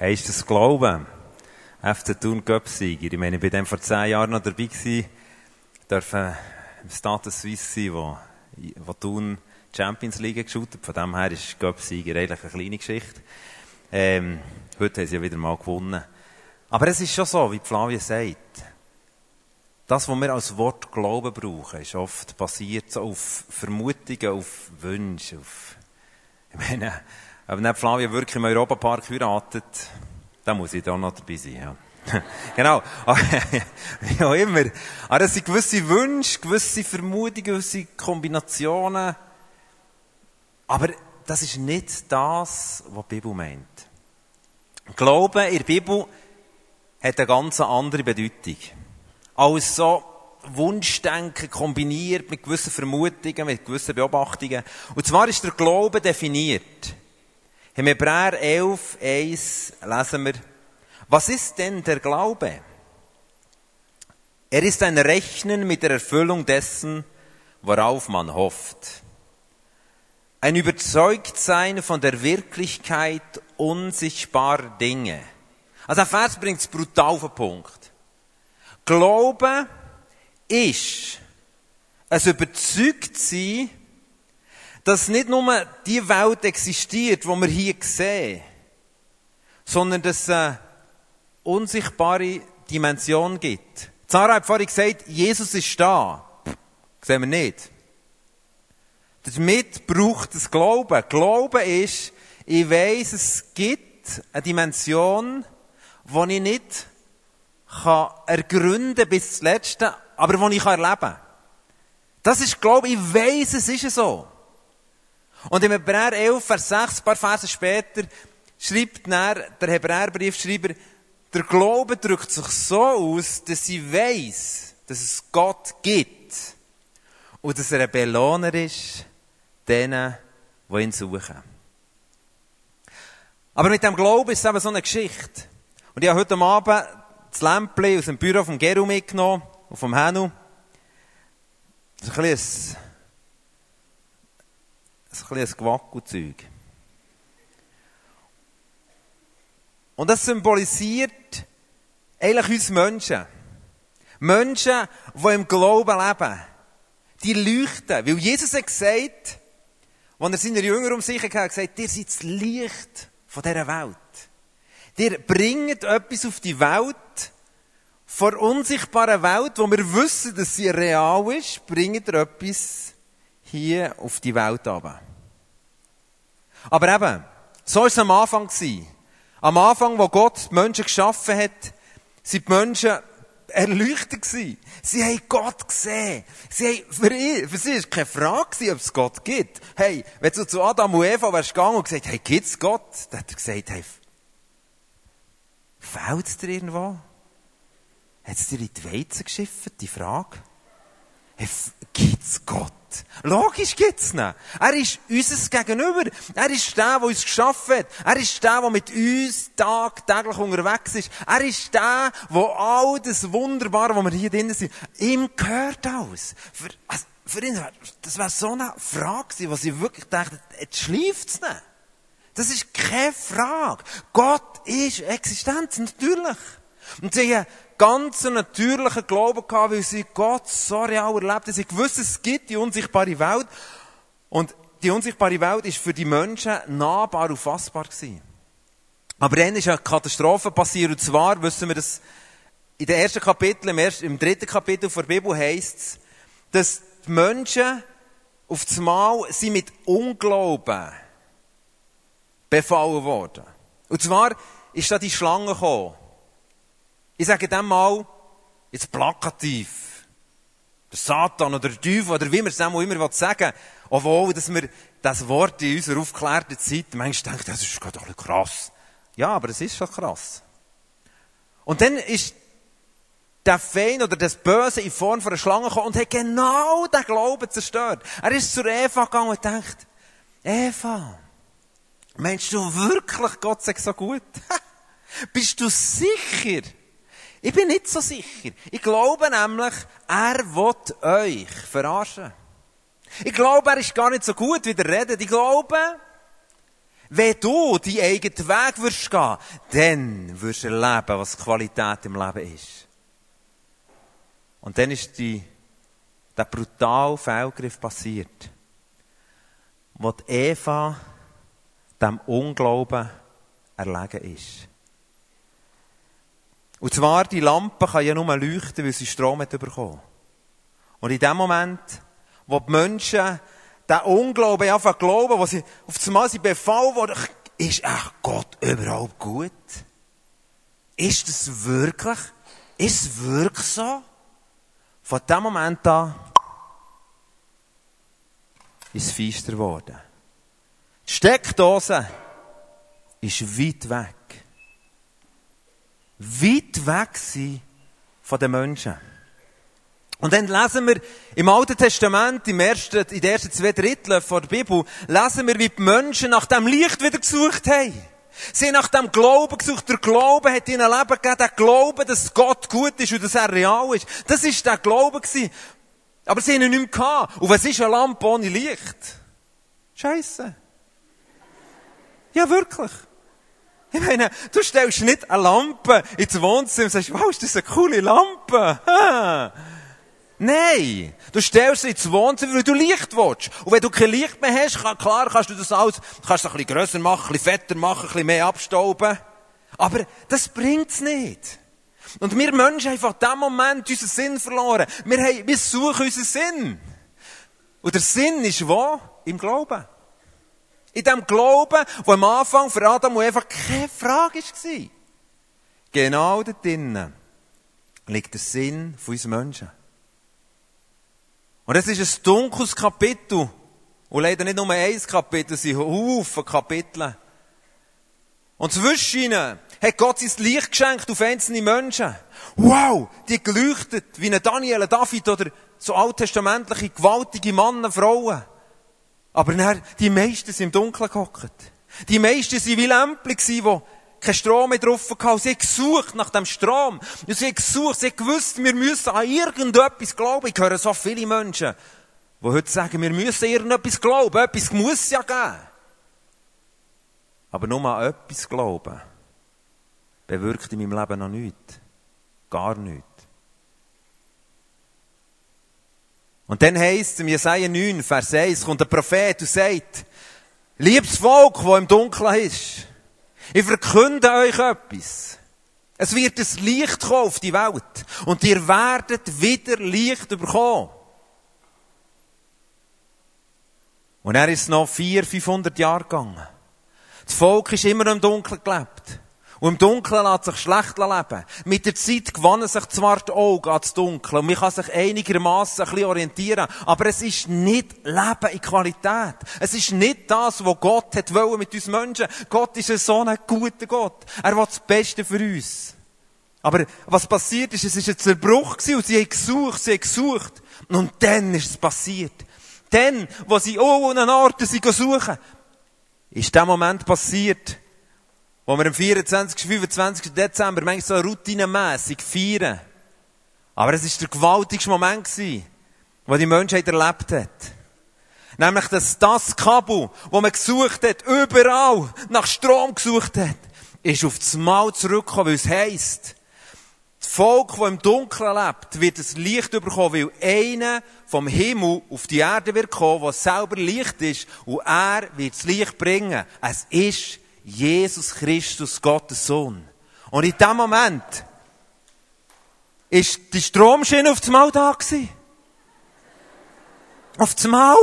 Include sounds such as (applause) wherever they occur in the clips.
Du das Glauben? FC Thun Göpsieger. Ich meine, ich bin dann vor zehn Jahren noch dabei gewesen, dürfen im Status Suisse sein, wo, wo Thun Champions League geschaut Von dem her ist Göpsieger eigentlich eine kleine Geschichte. Ähm, heute haben sie ja wieder mal gewonnen. Aber es ist schon so, wie Flavia sagt. Das, was wir als Wort Glauben brauchen, ist oft basiert so auf Vermutungen, auf Wünsche, auf, ich meine, wenn nicht Flavia wirklich im Europapark heiratet, dann muss ich da noch dabei sein, ja. (laughs) genau. (laughs) Wie auch immer. Aber es sind gewisse Wünsche, gewisse Vermutungen, gewisse Kombinationen. Aber das ist nicht das, was die Bibel meint. Glauben in der Bibel hat eine ganz andere Bedeutung. Als so Wunschdenken kombiniert mit gewissen Vermutungen, mit gewissen Beobachtungen. Und zwar ist der Glaube definiert. Im Hebräer 11, 1 lesen wir, was ist denn der Glaube? Er ist ein Rechnen mit der Erfüllung dessen, worauf man hofft. Ein Überzeugtsein von der Wirklichkeit unsichtbarer Dinge. Also ein Vers bringt es brutal auf den Punkt. Glaube ist ein Überzeugtsein dass nicht nur die Welt existiert, wo wir hier sehen, sondern dass es eine unsichtbare Dimension gibt. Zara hat vorhin gesagt, Jesus ist da. sehen wir nicht. Damit braucht es Glauben. Glauben ist, ich weiss, es gibt eine Dimension, die ich nicht kann ergründen bis zum Letzten, aber die ich erleben kann. Das ist Glaube. Ich weiss, es ist so. Und im Hebräer 11, Vers 6, ein paar Verse später, schreibt der Hebräerbriefschreiber, der Glaube drückt sich so aus, dass sie weiß, dass es Gott gibt. Und dass er ein Belohner ist, denen, die ihn suchen. Aber mit dem Glauben ist es eben so eine Geschichte. Und ich habe heute Abend das Lämpchen aus dem Büro vom Geru mitgenommen, und vom Henu. Das ist ein bisschen ein bisschen ein Gewackelzeug. Und das symbolisiert eigentlich uns Menschen. Menschen, die im Glauben leben. Die leuchten. Weil Jesus hat gesagt, als er seine Jünger um sich hatte, hat gesagt, ihr seid das Licht von dieser Welt. Ihr bringt etwas auf die Welt, vor unsichtbaren Welt, wo wir wissen, dass sie real ist, bringt ihr etwas hier auf die Welt runter. Aber eben, so war es am Anfang. Am Anfang, wo Gott die Menschen geschaffen hat, sind die Menschen erleuchtet gewesen. Sie haben Gott gesehen. Sie haben, für, ihn, für sie war keine Frage, ob es Gott gibt. Hey, wenn du zu Adam und Eva wärst gegangen und gesagt, hey, gibt's Gott? Dann hat er gesagt, hey, fehlt's dir irgendwo? Hat's dir in die Weizen geschifft, die Frage? Hey, gibt's Gott? Logisch gibt's ihn. Er ist unser Gegenüber. Er ist der, der uns geschaffen hat. Er ist der, der mit uns tagtäglich unterwegs ist. Er ist der, der all das Wunderbare, was wir hier drinnen sind, ihm gehört alles. Für, also, für ihn, das wäre so eine Frage gewesen, was ich wirklich dachte, jetzt schläft's nicht. Das ist keine Frage. Gott ist Existenz, natürlich. Und sie haben ganz natürlichen Glauben gehabt, weil sie Gott so real erlebt haben. Sie gewusst, es gibt die unsichtbare Welt. Und die unsichtbare Welt ist für die Menschen nahbar und fassbar gewesen. Aber dann ist eine Katastrophe passiert. Und zwar wissen wir, dass in den ersten Kapitel, im, ersten, im dritten Kapitel der Bibel heißt es, dass die Menschen auf das Mal sind mit Unglauben befallen worden. Und zwar ist da die Schlange gekommen. Ich sage dem mal, jetzt plakativ. Der Satan oder der Teufel oder wie man es auch immer sagen Obwohl, dass wir das Wort in unserer aufgeklärten Zeit manchmal denken, das ist gerade krass. Ja, aber es ist schon krass. Und dann ist der Feind oder das Böse in Form von einer Schlange gekommen und hat genau den Glauben zerstört. Er ist zur Eva gegangen und denkt, Eva, meinst du wirklich, Gott sagt so gut? (laughs) Bist du sicher, ich bin nicht so sicher. Ich glaube nämlich, er will euch verarschen. Ich glaube, er ist gar nicht so gut, wie er redet. Ich glaube, Wenn du deinen eigenen Weg wirst gehen, dann wirst du erleben, was Qualität im Leben ist. Und dann ist die, der brutale Fehlgriff passiert, wo Eva dem Unglauben erlegen ist. Und zwar, die Lampe kann ja nur leuchten, weil sie Strom hat bekommen. Und in dem Moment, wo die Menschen den Unglauben einfach glauben, wo sie auf einmal sie befallen worden, ist echt Gott überhaupt gut? Ist das wirklich? Ist es wirklich so? Von dem Moment an ist es feister geworden. Die Steckdose ist weit weg. Weit weg sein von den Menschen. Und dann lesen wir im Alten Testament, im ersten, in den ersten zwei Dritteln von der Bibel, lesen wir, wie die Menschen nach dem Licht wieder gesucht haben. Sie haben nach dem Glauben gesucht. Der Glaube hat ihnen Leben gegeben. Der Glaube, dass Gott gut ist und dass er real ist. Das ist der Glaube gewesen. Aber sie haben ihn nicht mehr gehabt. Und was ist eine Lampe ohne Licht? Scheiße. Ja, wirklich. Ich meine, du stellst nicht eine Lampe ins Wohnzimmer und sagst, wow, ist das eine coole Lampe? Ha. Nein! Du stellst sie ins Wohnzimmer, weil du Licht willst. Und wenn du kein Licht mehr hast, kann, klar kannst du das alles, kannst es ein bisschen grösser machen, ein bisschen fetter machen, ein bisschen mehr abstauben. Aber das bringt's nicht. Und wir Menschen haben von dem Moment unseren Sinn verloren. Wir, haben, wir suchen unseren Sinn. Und der Sinn ist wo? Im Glauben. In dem Glauben, wo am Anfang für Adam und Eva keine Frage war. Genau da drinnen liegt der Sinn von uns Menschen. Und es ist ein dunkles Kapitel. Und leider nicht nur ein Kapitel, es sind Haufen Kapitel. Und zwischen ihnen hat Gott sein Licht geschenkt auf einzelne Menschen. Wow! Die geleuchtet, wie ein Daniel, ein David oder so alttestamentliche, gewaltige Männer, Frauen. Aber dann, die meisten sind im Dunkeln gehockt. Die meisten waren wie Lämpchen, die kein Strom mehr drauf gehabt. Sie haben gesucht nach dem Strom. Und sie haben gesucht, sie haben gewusst, wir müssen an irgendetwas glauben. Ich höre so viele Menschen, die heute sagen, wir müssen an irgendetwas glauben. Etwas muss es ja geben. Aber nur an etwas glauben, bewirkt in meinem Leben noch nichts. Gar nichts. Und dann heisst es im Jesaja 9, Vers 1, kommt der Prophet und sagt, liebes Volk, das im Dunkeln ist, ich verkünde euch etwas. Es wird ein Licht kommen auf die Welt. Und ihr werdet wieder Licht bekommen. Und er ist noch 400, 500 Jahre gegangen. Das Volk ist immer im Dunkeln gelebt. Und im Dunkeln lässt sich schlecht leben. Mit der Zeit gewannen sich zwar die Augen ans Dunkeln und man kann sich einigermaßen ein bisschen orientieren, aber es ist nicht Leben in Qualität. Es ist nicht das, was Gott hat wollen mit uns Menschen. Gott ist ein so ein guter Gott. Er will das Beste für uns. Aber was passiert ist, es ist ein Zerbruch gewesen und sie haben gesucht, sie haben gesucht. Und dann ist es passiert. Dann, wo sie an Orten suchen, ist der Moment passiert, wo wir am 24. 25. Dezember manchmal so routinemässig feiern. Aber es war der gewaltigste Moment, gewesen, wo die Menschheit erlebt hat. Nämlich, dass das Kabel, wo man gesucht hat, überall nach Strom gesucht hat, ist auf das Mal zurückgekommen, weil es heisst, das Volk, das im Dunkeln lebt, wird das Licht bekommen, weil einer vom Himmel auf die Erde wird kommen, der selber Licht ist, und er wird das Licht bringen. Es ist Jesus Christus, Gottes Sohn. Und in dem Moment ist die Stromschiene auf dem Mal da gewesen. Auf dem Mal.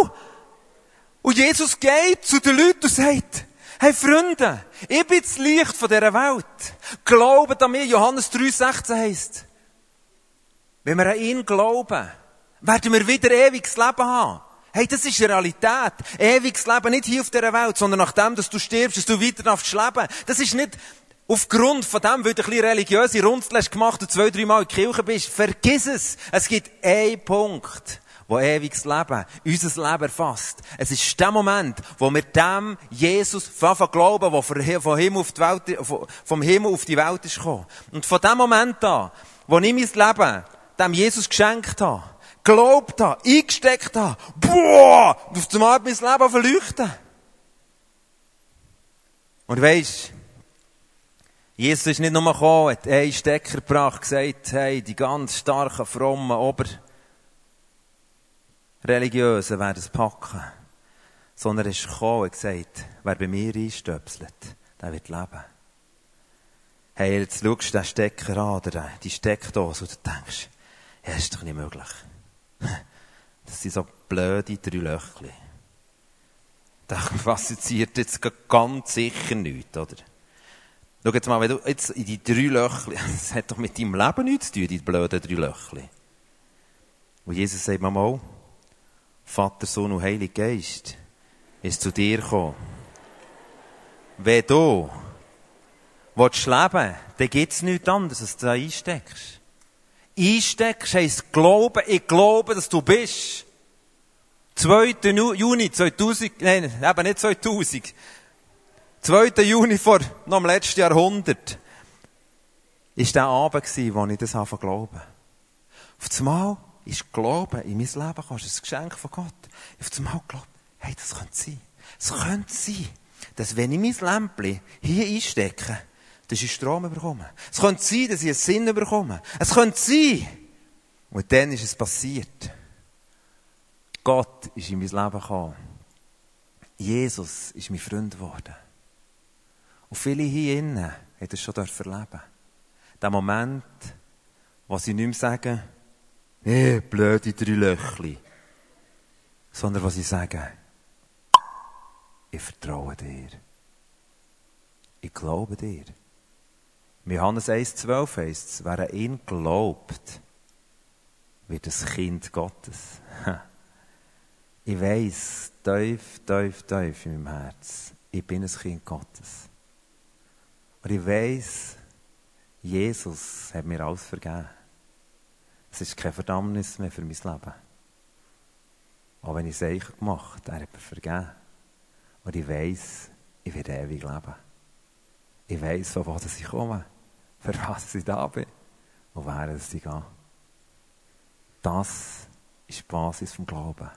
Und Jesus geht zu den Leuten und sagt, hey Freunde, ich bin das Licht von dieser Welt. Glaubt an mich, Johannes 3,16 heisst. Wenn wir an ihn glauben, werden wir wieder ewiges Leben haben. Hey, das ist Realität. Ewiges Leben nicht hier auf dieser Welt, sondern nachdem, dass du stirbst, dass du weiter darfst leben. Das ist nicht aufgrund von dem, weil du ein bisschen religiöse Runzel hast gemacht und zwei, drei Mal in die Kirche bist. Vergiss es. Es gibt einen Punkt, wo ewiges Leben unser Leben erfasst. Es ist der Moment, wo wir dem Jesus von glauben, der vom Himmel auf die Welt, vom Himmel auf die Welt ist gekommen. Und von dem Moment an, wo ich mein Leben dem Jesus geschenkt habe, geglaubt habe, eingesteckt habe, boah, und auf einmal mein Leben verleuchten. Und weisst, Jesus ist nicht nur gekommen, hat einen Stecker gebracht, gesagt, hey, die ganz starken, frommen, Oberreligiösen werden es packen. Sondern er ist gekommen und gesagt, wer bei mir einstöpselt, der wird leben. Hey, jetzt schaust du den Stecker an, oder die Steckdose, und du denkst, ja, ist doch nicht möglich. (laughs) Das sind so blöde drei Löchchen. Da passiert jetzt ganz sicher nichts, oder? Schau jetzt mal, wenn du jetzt in die drei Löchchen, (laughs) das hat doch mit deinem Leben nichts zu tun, die blöden drei Löchchen. Und Jesus sagt mir mal, Vater, Sohn und Heiliger Geist ist zu dir gekommen. Wenn du willst leben, dann gibt es nichts anderes, als du da einsteckst. Einsteckst heisst Glauben, ich glaube, dass du bist. 2. Juni 2000, nein, eben nicht 2000. 2. Juni vor noch im letzten Jahrhundert. Ist der Abend gewesen, wo ich das anfangen glauben. Auf einmal ist Glauben in mein Leben gekommen. Das ist ein Geschenk von Gott. Auf einmal glaubt, hey, das könnte sein. Es könnte sein, dass wenn ich mein Lämpchen hier einstecke, dass ich Strom bekomme. Es könnte sein, dass ich einen Sinn bekomme. Es könnte sein. Und dann ist es passiert. Gott ist in mein Leben gekommen. Jesus ist mein Freund geworden. Und viele hier innen haben das schon erleben Der Moment, wo sie nicht mehr sagen, nee, blöde drei Löchli. Sondern wo sie sagen, ich vertraue dir. Ich glaube dir. In Johannes 1,12 heißt es, wer an ihn glaubt, wird ein Kind Gottes. (laughs) Ich weiss, tief, tief, tief in meinem Herz, ich bin ein Kind Gottes. Und ich weiss, Jesus hat mir alles vergeben. Es ist kein Verdammnis mehr für mein Leben. Auch wenn ich es eigentlich gemacht er hat mir vergeben. Und ich weiss, ich werde ewig leben. Ich weiss, von wo ich komme für was ich da bin und es ich gehe. Das ist die Basis vom Glauben.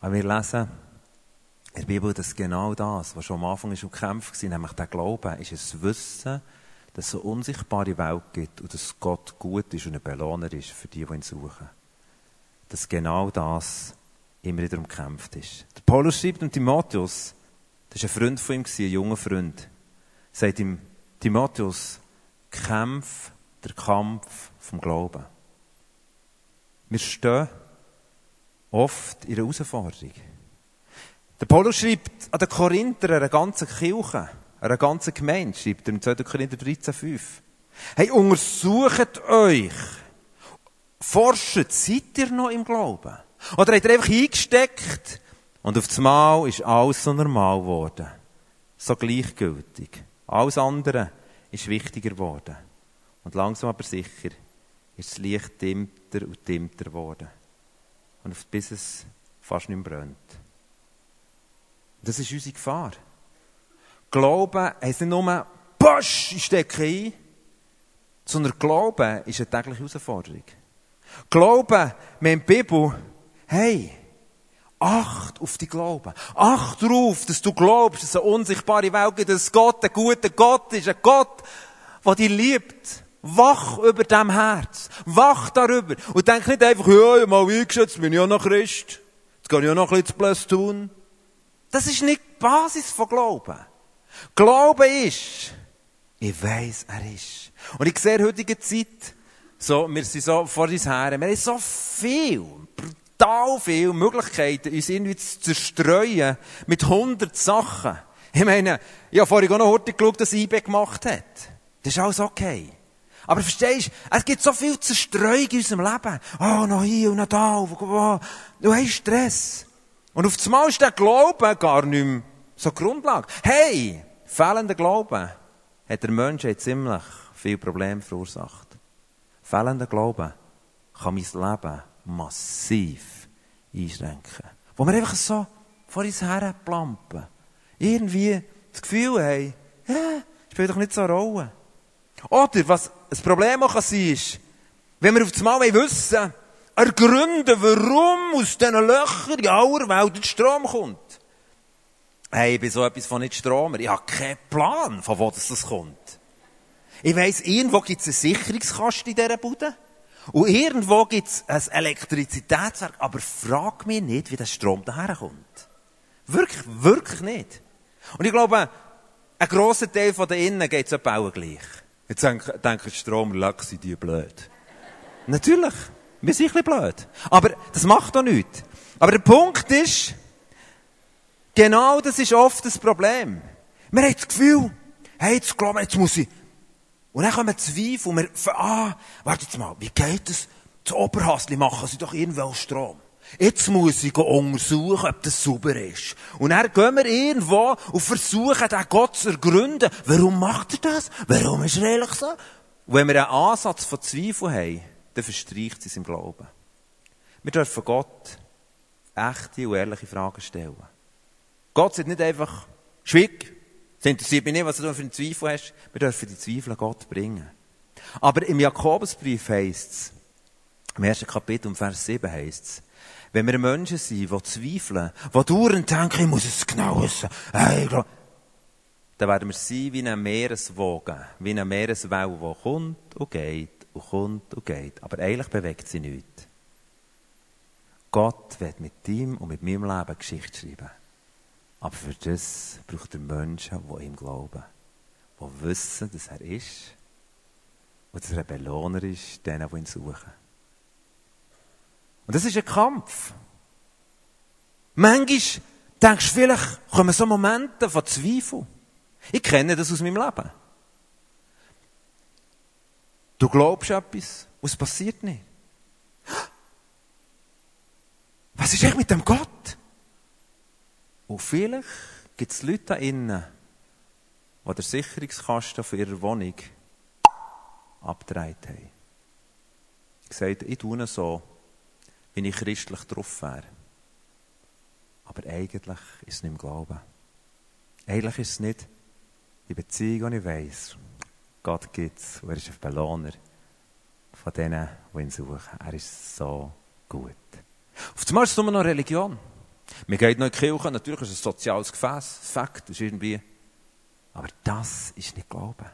Wenn wir lesen in der Bibel, dass genau das, was schon am Anfang ist und kämpft war, nämlich der Glauben, ist es Wissen, dass es eine unsichtbare Welt gibt und dass Gott gut ist und ein Belohner ist für die, die ihn suchen. Dass genau das immer wieder umkämpft ist. Der Paulus schreibt dem Timotheus, das war ein Freund von ihm, ein junger Freund, sagt ihm, Timotheus, kämpf der Kampf vom Glauben. Wir stehen oft in einer Herausforderung. Der Paulus schreibt an den Korinther, einer ganzen Kirche, einer ganzen Gemeinde, schreibt er im 2. Korinther 13,5. Hey, untersucht euch. Forscht, seid ihr noch im Glauben? Oder habt ihr einfach eingesteckt und auf das Mal ist alles so normal geworden? So gleichgültig. Alles andere ist wichtiger geworden. Und langsam aber sicher ist das Licht dimmter und dimmter geworden. Und bis es fast nicht mehr brennt. Das ist unsere Gefahr. Glauben heisst nicht nur, Bosch, ich stecke ein, sondern Glauben ist eine tägliche Herausforderung. Glauben, haben die Bibel, hey, Acht auf die Glauben. Acht darauf, dass du glaubst, dass eine unsichtbare Welt gibt, dass Gott ein guter Gott ist, ein Gott, der dich liebt. Wach über dem Herz. Wach darüber. Und denk nicht einfach, ja, ich mal eingeschätzt, bin ich auch noch Christ. Jetzt kann ich auch noch ein bisschen Plus tun. Das ist nicht die Basis von Glauben. Glauben ist, ich weiss, er ist. Und ich sehe in heutiger Zeit, so, wir sind so vor uns her, wir haben so viel, brutal viele Möglichkeiten, uns irgendwie zu zerstreuen mit hundert Sachen. Ich meine, ich habe vorhin auch noch heute geschaut, dass eBay gemacht hat. Das ist alles okay. Aber verstehst du, es gibt so viel Zerstreuung in unserem Leben. Oh, noch hier und noch da. Du hast Stress. Und auf einmal ist der Glaube gar nicht mehr so Grundlage. Hey, fehlender Glaube hat der Mensch ziemlich viel Probleme verursacht. Fehlender Glaube kann mein Leben massiv einschränken. Wo wir einfach so vor uns her plampen. Irgendwie das Gefühl haben, ja, spielt doch nicht so eine Rolle. Oder, was ein Problem auch kann sein ist, wenn wir auf das Mal wissen ergründen, warum aus diesen Löchern in aller Welt der Strom kommt. Hey, ich bin so etwas von nicht Stromer. Ich habe keinen Plan, von wo das kommt. Ich weiss, irgendwo gibt es einen Sicherungskasten in dieser Bude. Und irgendwo gibt es ein Elektrizitätswerk. Aber frag mich nicht, wie der Strom daherkommt. Wirklich, wirklich nicht. Und ich glaube, ein grosser Teil von den Innen geht es auch gleich. Jetzt denken, denken Stromler, sind die blöd. Natürlich. Wir sind ein bisschen blöd. Aber das macht doch nichts. Aber der Punkt ist, genau das ist oft das Problem. Wir haben das Gefühl, hey, jetzt glauben jetzt muss ich. Und dann kommen Zweifel und wir, ah, warte jetzt mal, wie geht das? Zu Oberhasli machen sie doch irgendwo Strom. Jetzt muss ich untersuchen, ob das sauber ist. Und dann gehen wir irgendwo und versuchen, den Gott zu ergründen. Warum macht er das? Warum ist er ehrlich so? Und wenn wir einen Ansatz von Zweifel haben, dann verstreicht es im Glauben. Wir dürfen Gott echte und ehrliche Fragen stellen. Gott sagt nicht einfach, schwieg, es interessiert mich nicht, was du für einen Zweifel hast. Wir dürfen die Zweifel an Gott bringen. Aber im Jakobusbrief heisst es, im ersten Kapitel, um Vers 7 heisst es, wenn wir Menschen sind, die zweifeln, die dauernd denken, ich muss es genau wissen, hey, dann werden wir sein wie eine Meereswoge, wie eine Meereswelle, die kommt und geht und kommt und geht. Aber eigentlich bewegt sie nichts. Gott wird mit ihm und mit meinem Leben Geschichte schreiben. Aber für das braucht er Menschen, die ihm glauben. Die wissen, dass er ist und dass er ein Belohner ist, denen, die ihn suchen. Und das ist ein Kampf. Manchmal denkst du vielleicht, kommen so Momente von Zweifel. Ich kenne das aus meinem Leben. Du glaubst etwas und es passiert nicht. Was ist echt mit dem Gott? Und vielleicht gibt es Leute da innen, die den Sicherungskasten von ihrer Wohnung abgedreht haben. Sage, ich tue so, wenn ich christlich drauf wäre. Aber eigentlich ist es nicht im Glauben. Eigentlich ist es nicht die Beziehung, die ich weiss. Gott gibt es und er ist ein Belohner von denen, die ihn suchen. Er ist so gut. Auf einmal ist es nur noch Religion. Wir gehen noch in die Kirche, natürlich ist es ein soziales Gefäß, Fakt, ist irgendwie. Aber das ist nicht Glauben.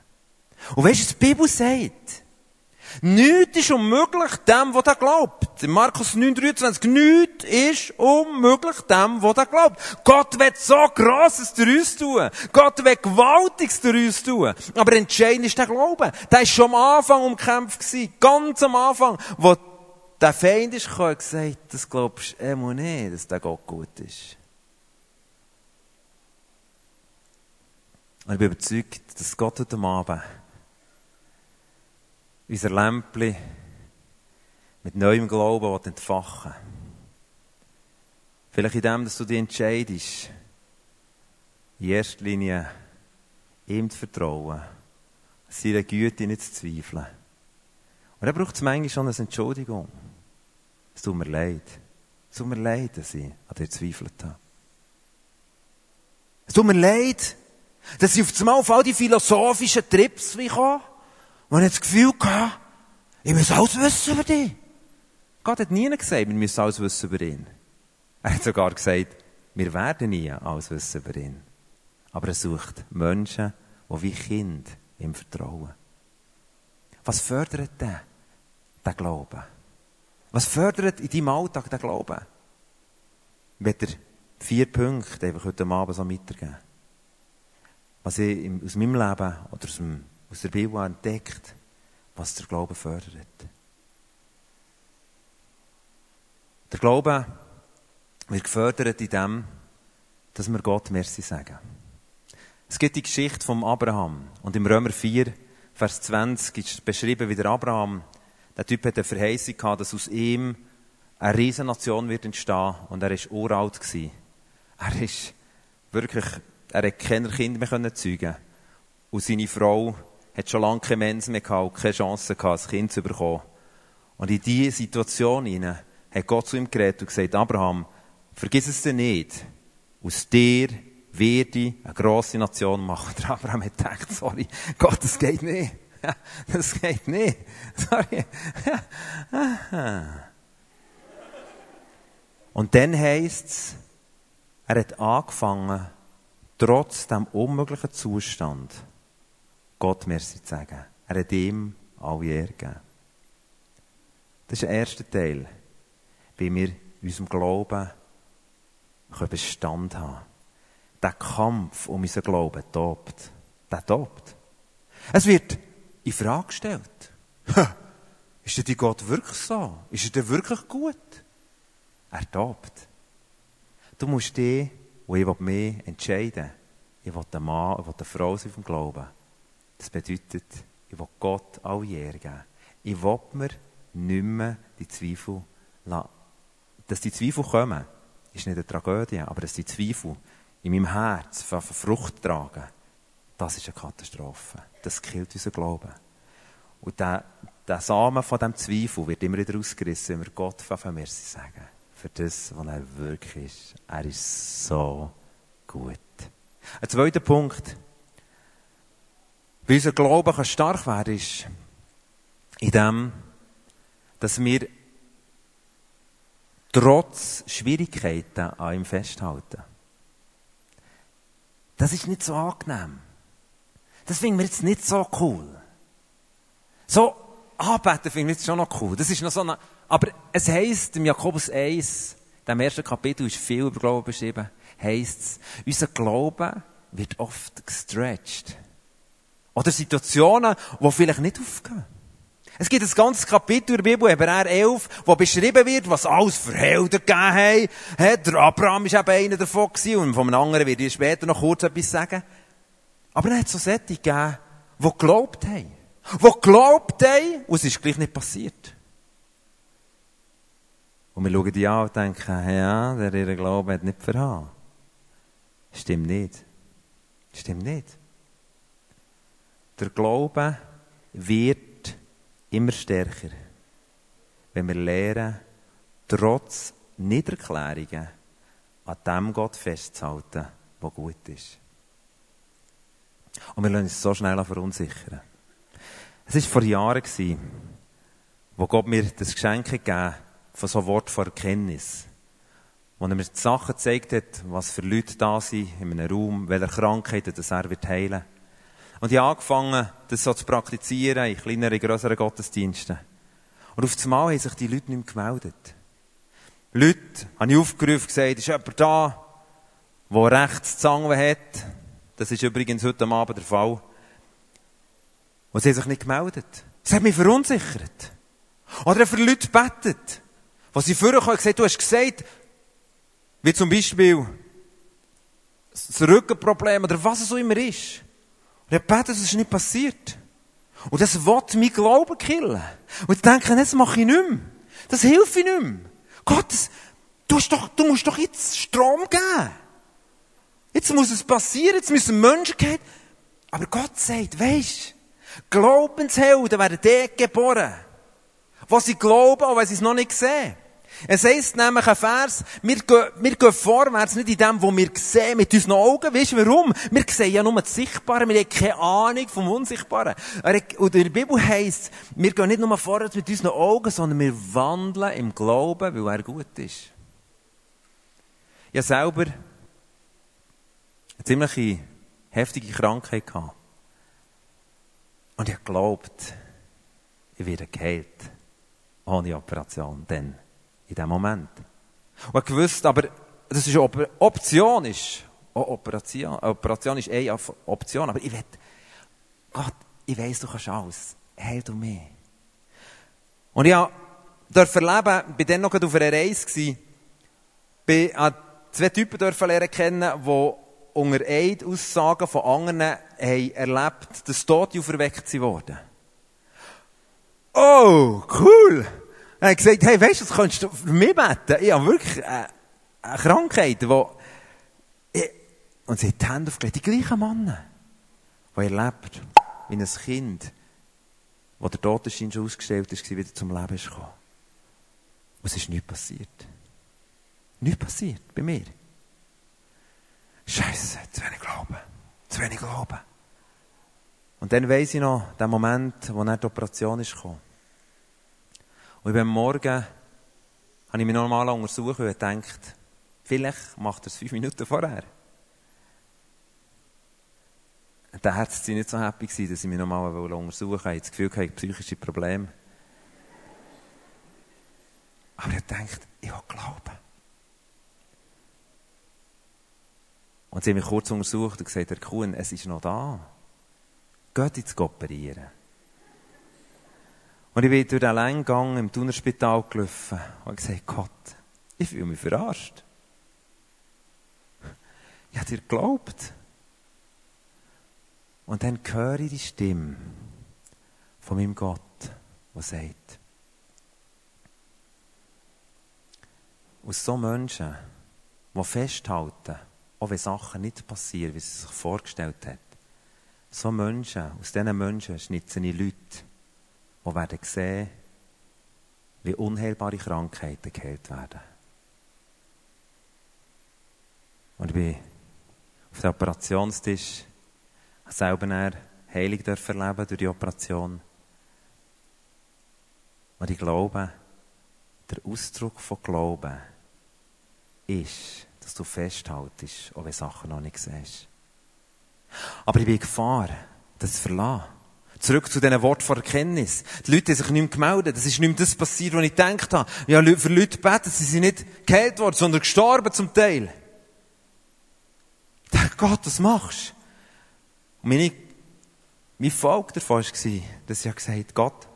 Und weißt du, was Bibel sagt? Nichts ist unmöglich dem, der glaubt. In Markus 9,23. Nichts ist unmöglich dem, der glaubt. Gott wird so Grosses durch uns tun. Gott wird Gewaltiges durch uns tun. Aber entscheidend ist der Glaube. Der war schon am Anfang umkämpft gewesen. Ganz am Anfang. Wo der Feind ist gekommen und gesagt, das glaubst du immer nicht, dass der Gott gut ist. Und ich bin überzeugt, dass Gott heute Abend unser Lämpchen mit neuem Glauben entfachen Vielleicht in dem, dass du dich entscheidest, in erster Linie ihm zu vertrauen, seiner Güte nicht zu zweifeln. Und dann braucht es manchmal schon eine Entschuldigung. Es tut mir leid. Es tut mir leid, dass ich an dir zweifelt habe. Es tut mir leid, dass ich auf einmal auf all die philosophischen Trips komme und ich das Gefühl hatte, ich muss alles wissen über dich. Gott hat nie gesagt, wir müssen alles wissen über ihn. Er hat sogar gesagt, wir werden nie alles wissen über ihn. Aber er sucht Menschen, die wie Kind ihm vertrauen. Was fördert der, der Glauben? Was fördert in deinem Alltag den Glauben? Ich er vier Punkte einfach heute Abend so weitergeben. Was ich aus meinem Leben oder aus dem aus der Bibel entdeckt, was der Glaube fördert. Der Glaube wird gefördert in dem, dass wir Gott Merci sagen. Es gibt die Geschichte vom Abraham. Und im Römer 4, Vers 20 ist beschrieben, wie der Abraham, der Typ hat eine Verheißung gehabt, dass aus ihm eine Riesennation wird entstehen. Und er war uralt gewesen. Er ist wirklich, er hat keine Kinder mehr zeugen Und seine Frau hat schon lange keine Mens mehr gehabt, keine Chance gehabt, ein Kind zu bekommen. Und in diese Situation hinein hat Gott zu ihm geredet und gesagt, Abraham, vergiss es dir nicht. Aus dir werde ich eine grosse Nation machen. (laughs) Der Abraham hat gedacht, sorry, Gott, das geht nicht. (laughs) Das geht nicht. Sorry. Und dann heisst es, er hat angefangen, trotz dem unmöglichen Zustand Gott Merci zu sagen. Er hat ihm alle Ehre. Das ist der erste Teil, wie wir unserem Glauben Bestand haben können. Der Kampf um unseren Glauben tobt. Der tobt. Es wird in Frage gestellt. Ist denn die Gott wirklich so? Ist er denn wirklich gut? Er tobt. Du musst dich, und ich will mich entscheiden. Ich will ein Mann, ich will eine Frau sein vom Glauben. Das bedeutet, ich will Gott alle Ehre geben. Ich will mir nicht mehr die Zweifel lassen. Dass die Zweifel kommen, ist nicht eine Tragödie, aber dass die Zweifel in meinem Herz Frucht tragen, das ist eine Katastrophe. Das killt unseren Glauben. Und der, der Samen von diesem Zweifel wird immer wieder ausgerissen, wenn wir Gott von Merci sagen. Für das, was er wirklich ist. Er ist so gut. Ein zweiter Punkt, wie unser Glaube kann stark werden ist, in dem, dass wir trotz Schwierigkeiten an ihm festhalten. Das ist nicht so angenehm. Das finden wir jetzt nicht so cool. So anbeten finden wir jetzt schon noch cool. Das ist noch so eine, aber es heisst im Jakobus 1, dem ersten Kapitel ist viel über Glauben beschrieben, heisst es, unser Glaube wird oft gestretched. Oder Situationen, die vielleicht nicht aufgehen. Es gibt ein ganzes Kapitel in der Bibel, Hebräer 11, wo beschrieben wird, was alles für Helden gegeben haben. Der Abraham war eben einer davon und von einem anderen werde ich später noch kurz etwas sagen. Aber er hat so Sätze gegeben, die geglaubt haben. Die geglaubt haben, und es ist gleich nicht passiert. Und wir schauen die an und denken, ja, der ihre Glaube hat nicht verhauen. Stimmt nicht. Stimmt nicht. Der Glaube wird immer stärker, wenn wir lernen, trotz Niederklärungen an dem Gott festzuhalten, der gut ist. Und wir lassen uns so schnell verunsichern. Es war vor Jahren, wo Gott mir das Geschenk gegeben von so Wort von Erkenntnis. Wo er mir die Sachen gezeigt hat, was für Leute da sind in einem Raum, welche Krankheiten das er wird heilen und ich habe angefangen, das so zu praktizieren in kleineren, grösseren Gottesdiensten. Und auf einmal haben sich die Leute nicht mehr gemeldet. Leute, habe ich aufgerufen, gesagt, ist jemand da, der rechts Zange hat? Das ist übrigens heute Abend der Fall. Und sie haben sich nicht gemeldet. Das hat mich verunsichert. Oder für Leute betet. Was sie vorher gesagt du hast gesagt, wie zum Beispiel das Rückenproblem oder was es auch immer ist. Und ich bete, das ist nicht passiert. Und das wird mein Glauben killen. Und ich denke, das mache ich nicht mehr. Das hilft ich nicht mehr. Gott, das, du, doch, du musst doch jetzt Strom geben. Jetzt muss es passieren, jetzt müssen Menschen gehen. Aber Gott sagt, weisst, Glaubenshelden werden dort geboren. Was sie glauben, auch wenn sie es noch nicht sehen. Es heisst nämlich ein Vers, wir gehen, wir gehen vorwärts nicht in dem, was wir sehen, mit unseren Augen. Weißt du warum? Wir sehen ja nur das Sichtbare, wir haben keine Ahnung vom Unsichtbaren. Und in der Bibel heisst, wir gehen nicht nur vorwärts mit unseren Augen, sondern wir wandeln im Glauben, weil er gut ist. Habe selber eine ziemlich heftige Krankheit gehabt. Und ich habe geglaubt, ich werde geheilt. Ohne Operation. Dann in dem Moment. Und ich wusste, aber das ist eine Option ist. Oh, Operation, Operation ist eine Option, aber ich will, Gott, ich weiss, du kannst alles. Heil du mich. Und ich durfte erleben, bin dann noch auf einer Reise gewesen, bin zwei Typen lernen kennen, die unter Eid Aussagen von anderen haben erlebt, dass Tote auferweckt wurden. Oh, cool! Er hat gesagt, hey, weißt du, das kannst du für mich beten. Ich habe wirklich äh, eine Krankheit, wo ich, und sie hat die Hände aufgelegt, die gleichen Männer, die erlebt, wie ein Kind, wo der Totenschein schon ausgestellt ist, wieder zum Leben ist gekommen. Und es ist nichts passiert. Nichts passiert bei mir. Scheiße, zu wenig Glauben. Zu wenig Glauben. Und dann weiss ich noch, den Moment, wo dann die Operation ist gekommen. Und beim Morgen habe ich mich nochmal untersucht und gedacht, vielleicht macht er es fünf Minuten vorher. der Herz war nicht so happy, gewesen, dass ich mich nochmal untersuchen wollte. Ich hatte das Gefühl, ich habe psychische Probleme. Aber ich dachte, ich habe Glauben. Und sie haben mich kurz untersucht und gesagt, Herr Kuhn, es ist noch da. Geht ins Operieren. Und ich bin durch den Längang im Thunerspital gelaufen und gesagt, Gott, ich fühle mich verarscht. Ich habe dir geglaubt. Und dann höre ich die Stimme von meinem Gott, der sagt, aus so Menschen, die festhalten, auch wenn Sachen nicht passieren, wie sie sich vorgestellt hat, so Menschen, aus diesen Menschen schnitzen ich Leute, die werden sehen, wie unheilbare Krankheiten geheilt werden. Und ich bin auf dem Operationstisch selber Heilung erleben durch die Operation. Und ich glaube, der Ausdruck von Glauben ist, dass du festhaltest, auch wenn Sachen noch nicht siehst. Aber ich bin in Gefahr, das zu verlassen. Zurück zu diesen Worten von Erkenntnis. Die Leute haben sich nicht mehr gemeldet. Es ist nicht mehr das passiert, was ich gedacht habe. Ja, für Leute beten, sie sind nicht geheilt worden, sondern gestorben zum Teil. Ich dachte, Gott, was machst du? Und meine, mein Volk davon war, dass ich gesagt habe, Gott,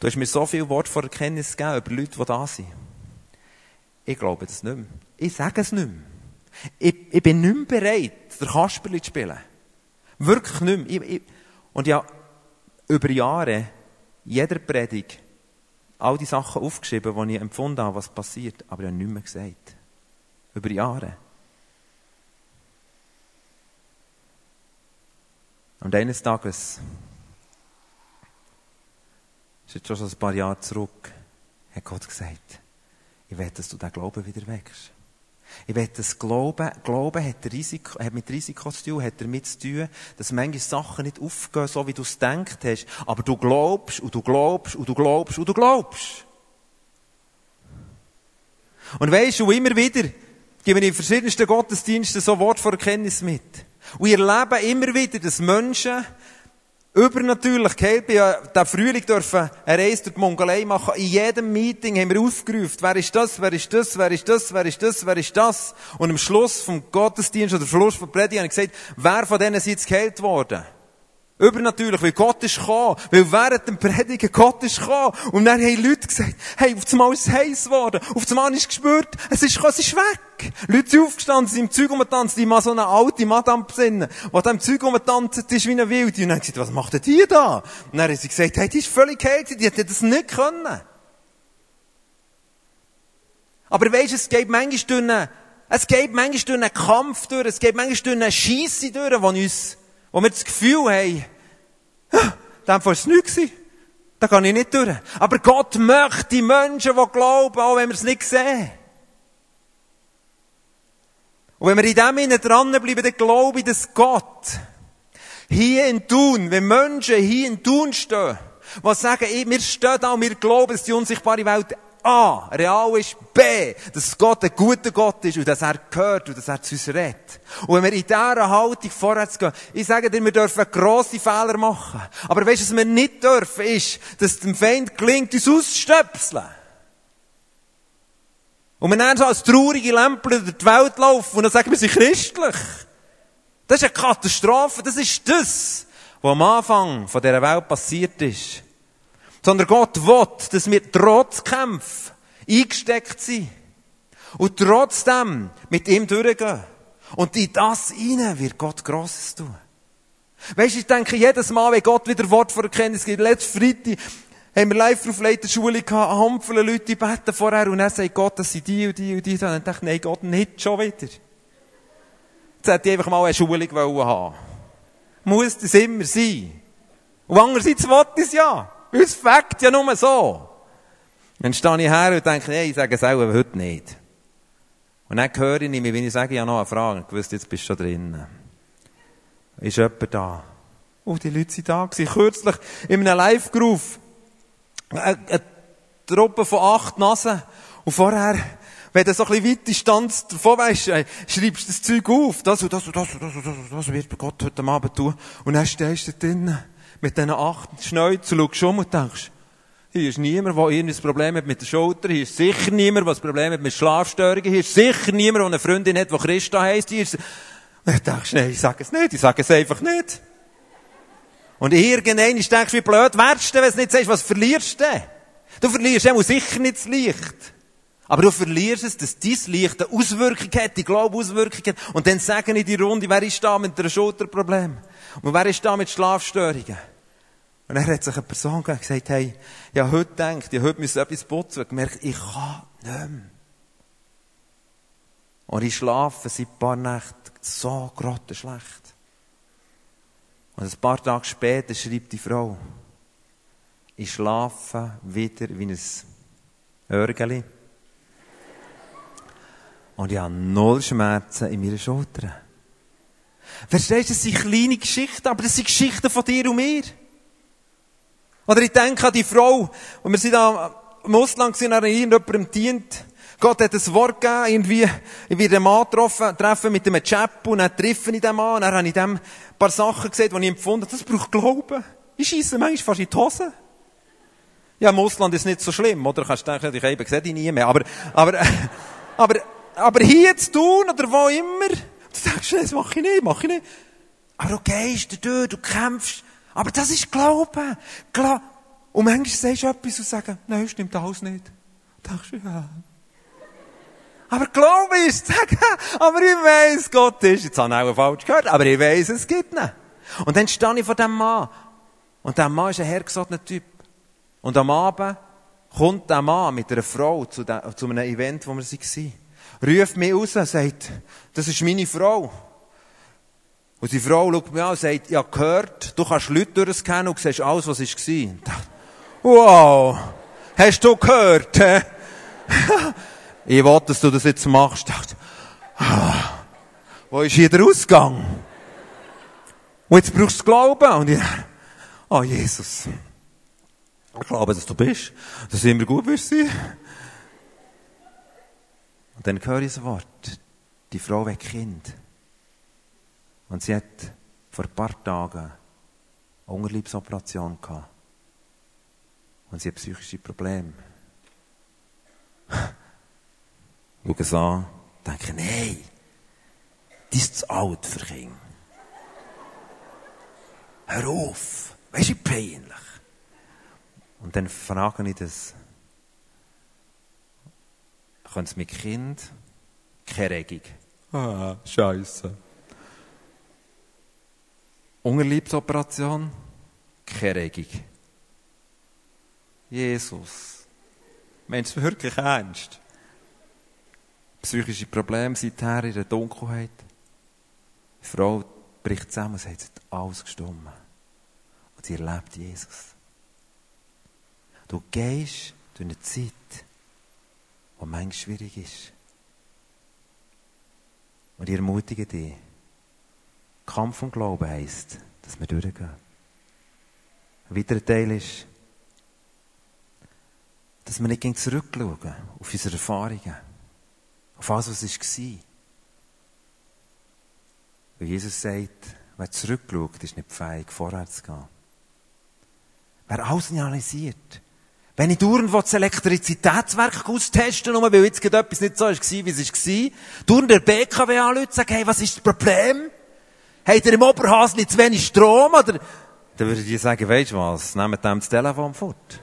du hast mir so viele Worte von Erkenntnis gegeben über Leute, die da sind. Ich glaube das nicht mehr. Ich sage es nicht mehr. Ich, ich bin nicht mehr bereit, der Kasperli zu spielen. Wirklich nicht mehr. Ich, ich, und ja, über Jahre, jeder Predigt, all die Sachen aufgeschrieben, die ich empfunden habe, was passiert, aber ich habe nichts mehr gesagt. Über Jahre. Und eines Tages, ist jetzt schon ein paar Jahre zurück, hat Gott gesagt, ich will, dass du den Glauben wieder wächst. Ich will das Glauben, Glauben hat, Risiko, hat mit Risiko zu tun, hat damit zu tun, dass manche Sachen nicht aufgehen, so wie du es gedacht hast, aber du glaubst, und du glaubst, und du glaubst, und du glaubst. Und weisst du, immer wieder geben wir in verschiedensten Gottesdiensten so Wort vor Erkenntnis mit. Und wir erleben immer wieder, dass Menschen Übernatürlich geheilt bin, den Frühling dürfen eine Reise durch die Mongolei machen. In jedem Meeting haben wir aufgerufen, wer ist das, wer ist das, wer ist das, wer ist das, wer ist das. Und am Schluss vom Gottesdienst oder am Schluss von Predigt habe ich gesagt, wer von denen ist jetzt geheilt worden? Übernatürlich, weil Gott ist gekommen. Weil während dem Predigen Gott ist gekommen. Und dann haben Leute gesagt, hey, auf einmal ist es heiß geworden. Auf einmal ist gespürt, es ist, es ist weg. Leute sind aufgestanden, sind im Zeug umgetanzt, die mal so eine alte Madame besinnen, die da im Zeug umgetanzt ist wie eine Wilde. Und dann haben gesagt, was macht denn die da? Und dann haben sie gesagt, hey, die ist völlig geheilt, die hätte das nicht können. Aber weisst, es geht manchmal durch einen, es geht manchmal durch einen Kampf durch, es geht manchmal durch einen Scheisse durch, wo uns wo wir das Gefühl haben, dem war es nichts. Da kann ich nicht durch. Aber Gott möchte die Menschen, die glauben, auch wenn wir es nicht sehen. Und wenn wir in dem Sinne dranbleiben, dann glaube ich, dass Gott hier in Tun, wenn Menschen hier in Tun stehen, die sagen, wir stehen da und wir glauben, dass die unsichtbare Welt A, real ist, B, dass Gott ein guter Gott ist und dass er gehört und dass er zu uns redet. Und wenn wir in dieser Haltung vorwärts gehen, ich sage dir, wir dürfen grosse Fehler machen. Aber weißt du, was wir nicht dürfen, ist, dass dem Feind gelingt, uns auszustöpseln. Und wir dann so als traurige Lämpel durch die Welt laufen und dann sagen wir, sind christlich. Das ist eine Katastrophe. Das ist das, was am Anfang von dieser Welt passiert ist. Sondern Gott will, dass wir trotz Kämpfen eingesteckt sind. Und trotzdem mit ihm durchgehen. Und in das hinein wird Gott Grosses tun. Weisst, ich denke jedes Mal, wenn Gott wieder Wort vor Erkenntnis gibt, letztes Freitag, haben wir live auf Leiterschule gehabt, eine Handvoll Leute beten vorher, und er sagt Gott, das sind die und die und die. Und dann dachte ich, nein, Gott, nicht schon wieder. Jetzt hätte ich einfach mal eine Schulung haben Muss das immer sein. Und andererseits wollte ich es ja. Uns fängt ja nur so. Dann stehe ich her und denke, nee, ich sage es auch heute nicht. Und dann höre ich mich, wenn ich sage, ich habe noch eine Frage. Ich wusste, jetzt bist du schon drin. Ist jemand da? Oh, die Leute sind da gewesen. Kürzlich in einem Live-Groove. Eine, Truppe von acht Nasen. Und vorher Wenn du so ein bisschen weit Distanz davon weisst, schreibst du das Zeug auf. Das und das und das und das und das, und das wird Gott heute Abend tun. Und dann stehst du drinnen mit diesen acht Schneuzen, schaust um und denkst, hier ist niemand, der irgendein Problem hat mit der Schulter. Hier ist sicher niemand, der ein Problem hat mit Schlafstörungen. Hier ist sicher niemand, der eine Freundin hat, die Christa heisst. Hier ist... Und denkst du, nein, ich sage es nicht. Ich sage es einfach nicht. Und irgendwann denkst du, wie blöd wärst du, wenn du nicht sagst, was verlierst du denn? Du verlierst auch sicher nicht das Licht. Aber du verlierst es, dass dein Licht eine Auswirkung hat, die Glaube Auswirkung hat. Und dann sagen in die Runde, wer ist da mit einem Schulterproblem? Und wer ist da mit Schlafstörungen? Und dann hat sich eine Person gesagt, hey, ich habe heute gedacht, ich heute müssen etwas putzen und gemerkt, ich kann nicht mehr. Und ich schlafe seit ein paar Nächten so grottenschlecht. Und ein paar Tage später schreibt die Frau, ich schlafe wieder wie ein Örgeli. Und ich habe null Schmerzen in meiner Schulter. Verstehst du, das sind kleine Geschichten, aber das sind Geschichten von dir und mir. Oder ich denke an die Frau, und wir sind da im Ausland gesehen, an irgendjemandem dient. Gott hat ein Wort gegeben, irgendwie, ich werde einen Mann treffen, treffen mit einem Chap und dann treffe ich den Mann, und dann habe ich dem ein paar Sachen gesehen, die ich empfunden habe, das braucht Glauben. Ich scheisse manchmal fast in die Hose. Ja, im Ausland ist nicht so schlimm, oder? Du kannst denken, ich eben sehe dich nie mehr. Aber, aber, (laughs) aber, aber hier zu tun, oder wo immer, du denkst, das mache ich nicht, mache ich nicht. Aber du gehst durch, du kämpfst, aber das ist Glauben. Gla und manchmal sagst du etwas und sagst, nein, stimmt alles nicht. Und denkst du, ja. Aber Glaube ist sagen, aber ich weiss, Gott ist, jetzt habe ich auch falsch gehört, aber ich weiss, es gibt ihn. Und dann stehe ich vor dem Mann. Und der Mann ist ein hergesogener Typ. Und am Abend kommt der Mann mit einer Frau zu, de, zu einem Event, wo wir waren. Ruft mich raus und sagt, das ist meine Frau. Und die Frau schaut mich an und sagt, habe gehört, du kannst Leute durchscannen und siehst alles, was war. Wow! Hast du gehört? (laughs) ich wollte, dass du das jetzt machst. Ich dachte, ah, wo ist hier der Ausgang? Und jetzt brauchst du Glauben. Und ich, oh Jesus. Ich glaube, dass du bist. Dass du immer gut wirst sein. Und dann höre ich das Wort. Die Frau weckt Kind. Und sie hat vor ein paar Tagen eine Unterleibsoperation gehabt. Und sie hat psychische Probleme. Schau es an, denke, nein, die ist zu alt für Kinder. Hör auf, weißt du, peinlich. Und dann frage ich das, können Sie mit Kind keine Regung? Ah, Scheiße. Unterleibsoperation, keine Regung. Jesus. Meinst du wirklich ernst? Psychische Probleme seither in der Dunkelheit. Die Frau bricht zusammen und sagt, es hat alles gestummen. Und sie erlebt Jesus. Du gehst durch eine Zeit, die manchmal schwierig ist. Und ich ermutige dich, Kampf und Glauben heisst, dass wir durchgehen. Ein weiterer Teil ist, dass wir nicht zurückschauen auf unsere Erfahrungen, auf alles, was war. Weil Jesus sagt, wer zurückschaut, ist nicht fähig, vorwärts zu gehen. Wer alles analysiert, wenn ich dauernd das Elektrizitätswerk austesten nur weil jetzt etwas nicht so war, wie es war, dauernd der BKW anrufen und sagen, hey, was ist das Problem? Habt ihr im Oberhasli zu wenig Strom? Oder? Dann würde ich sagen, weisst du was, nehmt dem das Telefon fort.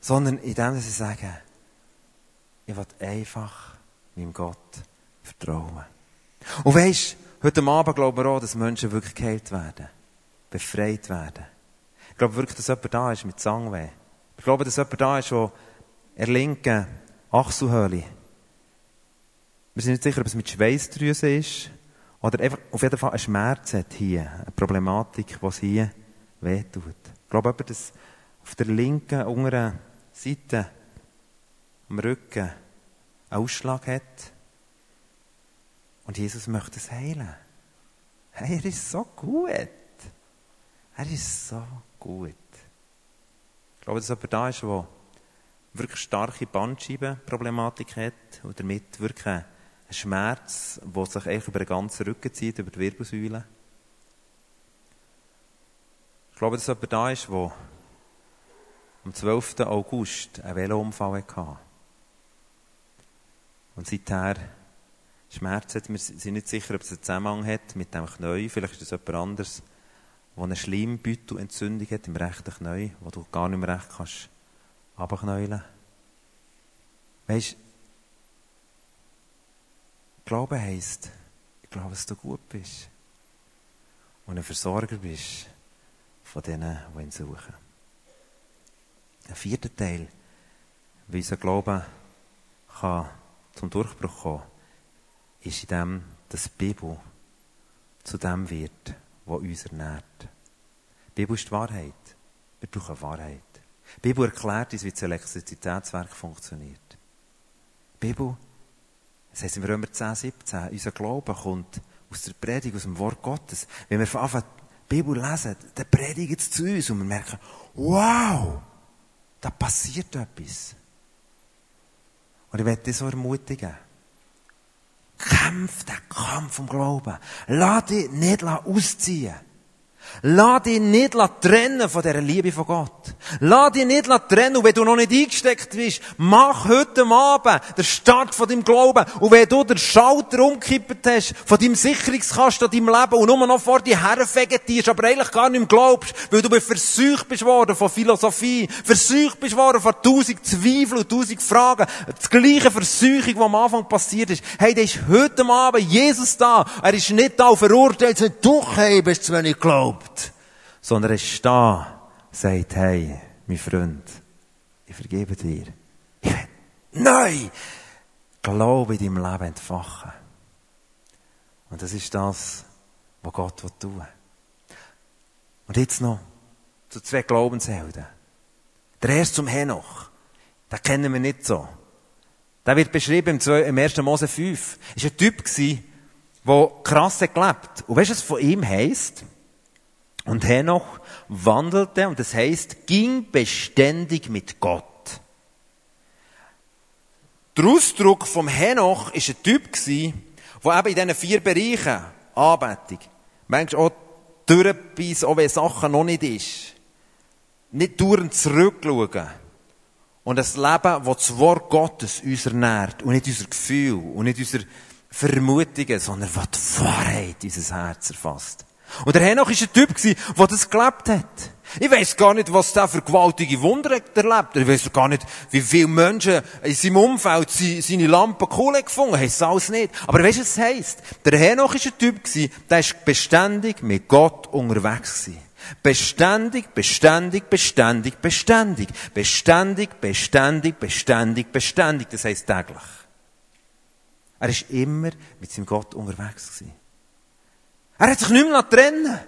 Sondern in dem, dass sie sagen, ich will einfach meinem Gott vertrauen. Und weisst, heute Abend glauben wir auch, dass Menschen wirklich geheilt werden. Befreit werden. Ich glaube wirklich, dass jemand da ist mit Sangweh. Ich glaube, dass jemand da ist, der erlinken Achselhöhle. Wir sind nicht sicher, ob es mit Schweißdrüsen ist oder einfach auf jeden Fall einen Schmerz hat hier, eine Problematik, die hier wehtut. Ich glaube aber, dass auf der linken, unteren Seite, am Rücken, einen Ausschlag hat. Und Jesus möchte es heilen. Hey, er ist so gut. Er ist so gut. Ich glaube, dass jemand da ist, der wirklich starke Bandscheibenproblematik hat und damit wirklich Schmerz, der sich eigentlich über den ganzen Rücken zieht, über die Wirbelsäule. Ich glaube, dass jemand da ist, der am 12. August einen Velounfall hatte. Und seither Schmerzen hat. Wir sind nicht sicher, ob es einen Zusammenhang hat mit dem Knie. Vielleicht ist es jemand anderes, der eine Schleimbeutelentzündung hat im rechten Knie, wo du gar nicht mehr recht kannst runterknäulen. Weisst, Glauben heisst, ich glaube, dass du gut bist. Und ein Versorger bist von denen, die ihn suchen. Ein vierter Teil, wie unser Glaube kann zum Durchbruch kommen, ist in dem, dass die Bibel zu dem wird, was uns ernährt. Die Bibel ist die Wahrheit. Wir brauchen Wahrheit. Die Bibel erklärt uns, wie das Elektrizitätswerk funktioniert. Die Bibel, das heißt in Römer 10, 17, unser Glaube kommt aus der Predigt, aus dem Wort Gottes. Wenn wir von Anfang die Bibel lesen, dann predigt es zu uns und wir merken, wow, da passiert etwas. Und ich werde dich so ermutigen. Kämpf den Kampf vom Glauben. Lass dich nicht ausziehen. Lass dich nicht trennen von dieser Liebe von Gott. Lass dich nicht trennen. Und wenn du noch nicht eingesteckt bist, mach heute Abend den Start von deinem Glauben. Und wenn du den Schalter umgekippt hast von deinem Sicherungskasten in deinem Leben und nur noch vor dir hervegetierst, aber eigentlich gar nicht mehr glaubst, weil du versucht bist worden von Philosophie, versucht bist worden von tausend Zweifeln und tausend Fragen, das gleiche Versuchung, was am Anfang passiert ist. Hey, der ist heute Abend Jesus da. Er ist nicht da verurteilt, wenn du bist zu wenig glaubt. Sondern er ist da, sagt, hey, mein Freund, ich vergebe dir. Neu Glaube in deinem Leben entfachen. Und das ist das, was Gott tun. Und jetzt noch zu zwei Glaubenshelden. Der erste zum Henoch. Den kennen wir nicht so. Der wird beschrieben im 1. Mose 5. Er war ein Typ, der krass gelebt hat. Und weißt du, was von ihm heisst? Und Henoch wandelte, und das heißt, ging beständig mit Gott. Der Ausdruck vom Henoch war ein Typ, der eben in diesen vier Bereichen, Anbetung, manchmal auch durchbeissen, auch wenn Sachen noch nicht ist, nicht dauernd zurückschauen. Und ein Leben, das das Wort Gottes uns ernährt, und nicht unser Gefühl, und nicht unsere Vermutungen, sondern was die Wahrheit unser Herz erfasst. Und der Henoch war ein Typ, der das gelebt hat. Ich weiss gar nicht, was der für gewaltige Wunder erlebt. Ich weiss gar nicht, wie viele Menschen in seinem Umfeld seine Lampe Kohle gefunden haben. Das alles nicht. Aber weißt du, was es heisst? Der Henoch war ein Typ, der ist beständig mit Gott unterwegs war. Beständig, beständig, beständig, beständig. Beständig, beständig, beständig, beständig. Das heisst täglich. Er ist immer mit seinem Gott unterwegs gewesen. Er hat sich nicht mehr trennen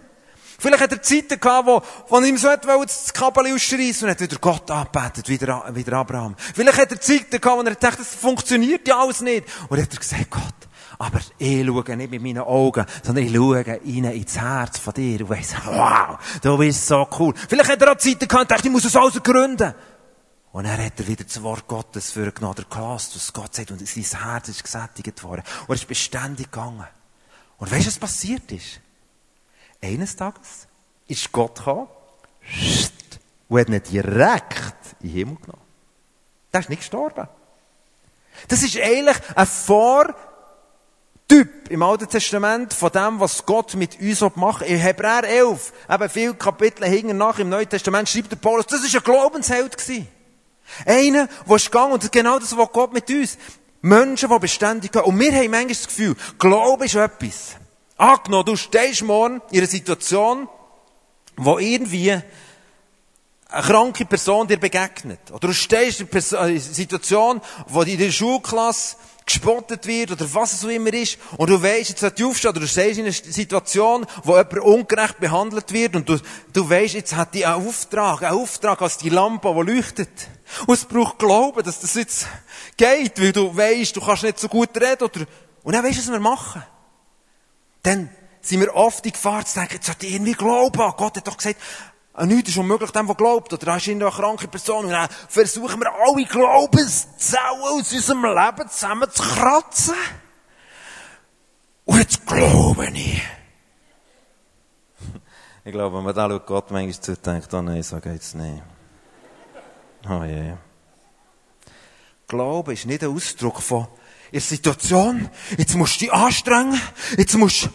Vielleicht hat er Zeiten gehabt, wo, wo ihm so das Kabel ausschreissen und hat wieder Gott angebetet, wieder, wieder Abraham. Vielleicht hat er Zeiten gehabt, wo er dachte, das funktioniert ja alles nicht. Und hat er gesagt, Gott, aber ich schaue nicht mit meinen Augen, sondern ich schaue rein ins Herz von dir und weiss, wow, du bist so cool. Vielleicht hat er auch Zeiten gehabt, dachte, ich muss es alles gründen. Und er hat er wieder das Wort Gottes für genommen, der Glas, was Gott sagt, und sein Herz ist gesättigt worden. Und er ist beständig gegangen. Und weißt du, was passiert ist? Eines Tages ist Gott gekommen und hat ihn direkt in den Himmel genommen. Der ist nicht gestorben. Das ist eigentlich ein Vortyp im Alten Testament von dem, was Gott mit uns macht. In Hebräer 11, eben viele Kapitel hinten nach im Neuen Testament, schreibt der Paulus, das ist ein Glaubensheld. Einer, der ist gegangen, und genau das, was Gott mit uns. Menschen, die beständig gehen. Und wir haben manchmal das Gefühl, Glaube ist etwas. Angenommen, du stehst morgen in einer Situation, wo irgendwie eine kranke Person dir begegnet. Oder du stehst in einer Situation, wo in der Schulklasse gespottet wird oder was es so immer ist und du weißt, jetzt hat die aufstehen oder du stehst in einer Situation, wo jemand ungerecht behandelt wird und du, du weißt, jetzt hat die einen Auftrag, einen Auftrag als die Lampe, die leuchtet. Und es braucht Glauben, dass das jetzt geht, weil du weißt, du kannst nicht so gut reden oder, und dann weißt du, was wir machen. Dann sind wir oft in Gefahr zu denken, jetzt hat irgendwie Glauben. Gott hat doch gesagt, An nichts ist unmöglich dem, der glaubt. Oder da ist eine kranke Person. Und dann versuchen wir alle Glaubenszellen aus unserem Leben zusammen zu kratzen. Und jetzt glaube ich. Ich glaube, wenn man da schaut, Gott manchmal zu denkt, oh nein, so geht's nicht. Oh. Yeah. Glaube ist nicht ein Ausdruck von, in der Situation, jetzt musst du dich anstrengen, jetzt musst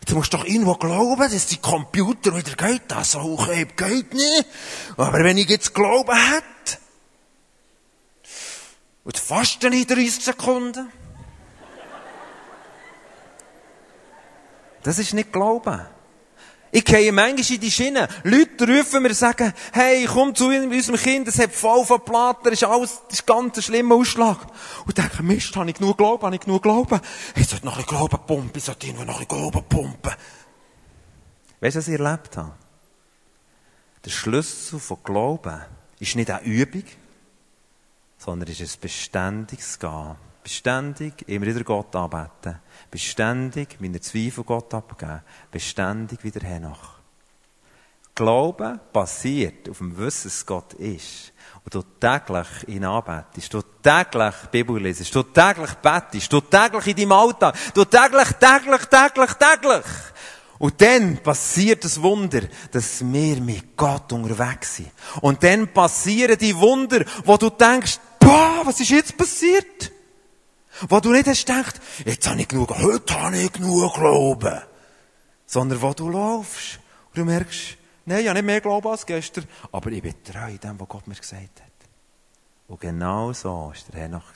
Jetzt musst du doch irgendwo glauben, dass die Computer wieder geht. Das hochheben geht nicht. Aber wenn ich jetzt Glauben hätte, und fast in 30 Sekunden, das ist nicht Glauben. Ich gehe manchmal in die Schiene. Leute rufen mir sagen, hey, komm zu unserem Kind, es hat voll von Platten, ist alles, das ist ganz ein schlimmer Ausschlag. Und ich denke, Mist, habe ich genug Glauben, habe ich genug Glauben? Ich sollte noch ein Glauben pumpen, ich sollte irgendwo noch ein Glauben pumpen. Weißt du, was ich erlebt habe? Der Schlüssel von Glauben ist nicht eine Übung, sondern ist ein beständiges Gehen. Beständig immer wieder Gott anbeten. Beständig meine Zweifel Gott abgeben. Beständig wieder hernach. Glauben basiert auf dem Wissen, dass Gott ist. Und du täglich ihn anbetest, du täglich Bibel lesest, du täglich betest, du täglich in deinem Alltag, du täglich, täglich, täglich, täglich. Und dann passiert das Wunder, dass wir mit Gott unterwegs sind. Und dann passieren die Wunder, wo du denkst, boah, was ist jetzt passiert? Wo du nicht hast gedacht, jetzt habe ich genug, heute habe ich genug Glauben. Sondern wo du laufst und du merkst, nein, ich habe nicht mehr Glauben als gestern, aber ich bin treu in dem, was Gott mir gesagt hat. Und genau so war der Herr noch.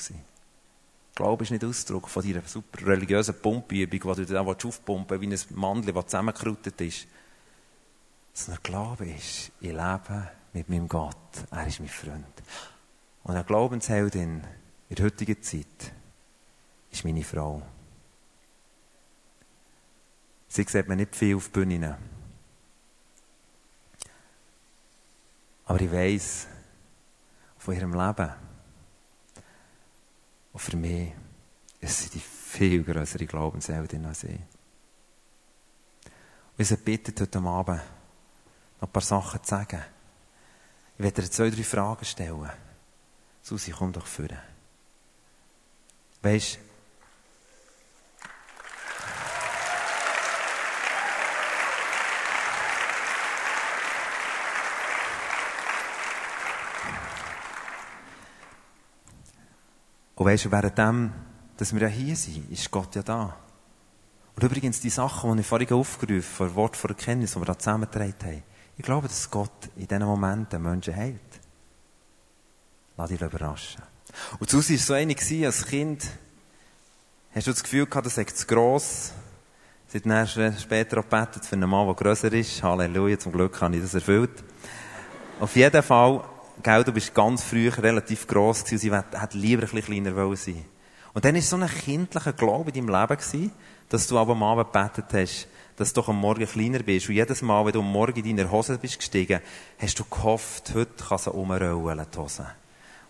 Glaube ist nicht Ausdruck von deiner super religiösen Pumpübung, wo du dann aufpumpen wie ein Mandel, das zusammengeruttet ist. Sondern Glaube ist, ich lebe mit meinem Gott. Er ist mein Freund. Und eine Glaubensheldin in der heutigen Zeit ist meine Frau. Sie sieht mir nicht viel auf die Bühne. Aber ich weiss von ihrem Leben. Und für mich ist sie die viel größere Glaubensheldin als ich. Und ich sie bittet heute Abend, noch ein paar Sachen zu sagen. Ich werde dir zwei, drei Fragen stellen. Susi, komm doch führen. Weisst, Und weisst du, währenddem, dass wir ja hier sind, ist Gott ja da. Und übrigens, die Sachen, die ich vorhin aufgerufen habe, Wort vor Erkenntnis, die wir da zusammengetragen haben, ich glaube, dass Gott in diesen Momenten Menschen heilt. Lass dich überraschen. Und Susi war so eine als Kind, hast du das Gefühl gehabt, das sei zu gross? Dann später auch gebetet für einen Mann, der grösser ist. Halleluja, zum Glück habe ich das erfüllt. Auf jeden Fall, gell, du bist ganz früh relativ gross gewesen, sie hätte lieber ein bisschen kleiner sein Und dann war so ein kindlicher Glaube in deinem Leben gewesen, dass du aber am Abend gebetet hast, dass du am Morgen kleiner bist. Und jedes Mal, wenn du am Morgen in deiner Hose bist gestiegen, hast du gehofft, heute kann sie umrollen, die Hose.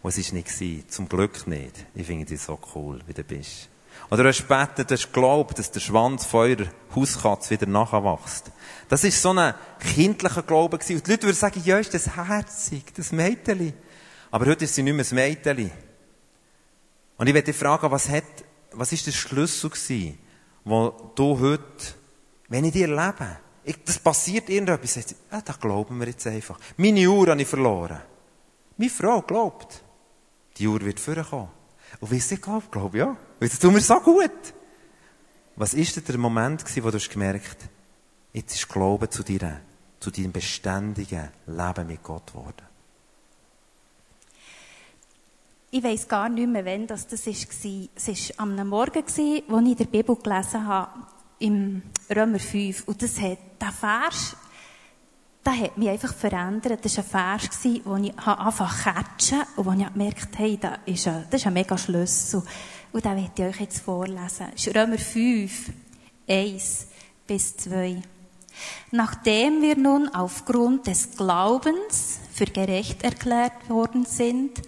Und es war nicht gewesen. Zum Glück nicht. Ich finde dich so cool, wie du bist. Oder du hast gebetet, du hast geglaubt, dass der Schwanz von eurer Hauskatze wieder nachwächst. Das ist so ein kindlicher Glaube gewesen. Und die Leute würden sagen, ja, ist das herzig, das Mädchen. Aber heute ist sie nicht mehr das Mädchen. Und ich werde dich fragen, was hat, was ist der Schlüssel gewesen, wo du heute, wenn ich dir lebe, ich, das passiert irgendetwas, du, ja, das glauben wir jetzt einfach. Meine Uhr habe ich verloren. Meine Frau glaubt, die Uhr wird vorkommen. Und wie sie glaubt, glaube ja. Weil das tut mir so gut. Was ist denn der Moment gewesen, wo du hast gemerkt Jetzt ist Glaube zu dir, zu deinem beständigen Leben mit Gott geworden. Ich weiß gar nicht mehr, wann das war. Es war am Morgen, als ich in der Bibel gelesen habe, im Römer 5. Und das hat, der Vers, der hat mich einfach verändert. Das war ein Vers, wo ich einfach catchen und wo ich gemerkt hey, das ist ein, das ist ein mega Schlüssel. Und den werde ich euch jetzt vorlesen. Das ist Römer 5, 1 bis 2. Nachdem wir nun aufgrund des Glaubens für gerecht erklärt worden sind,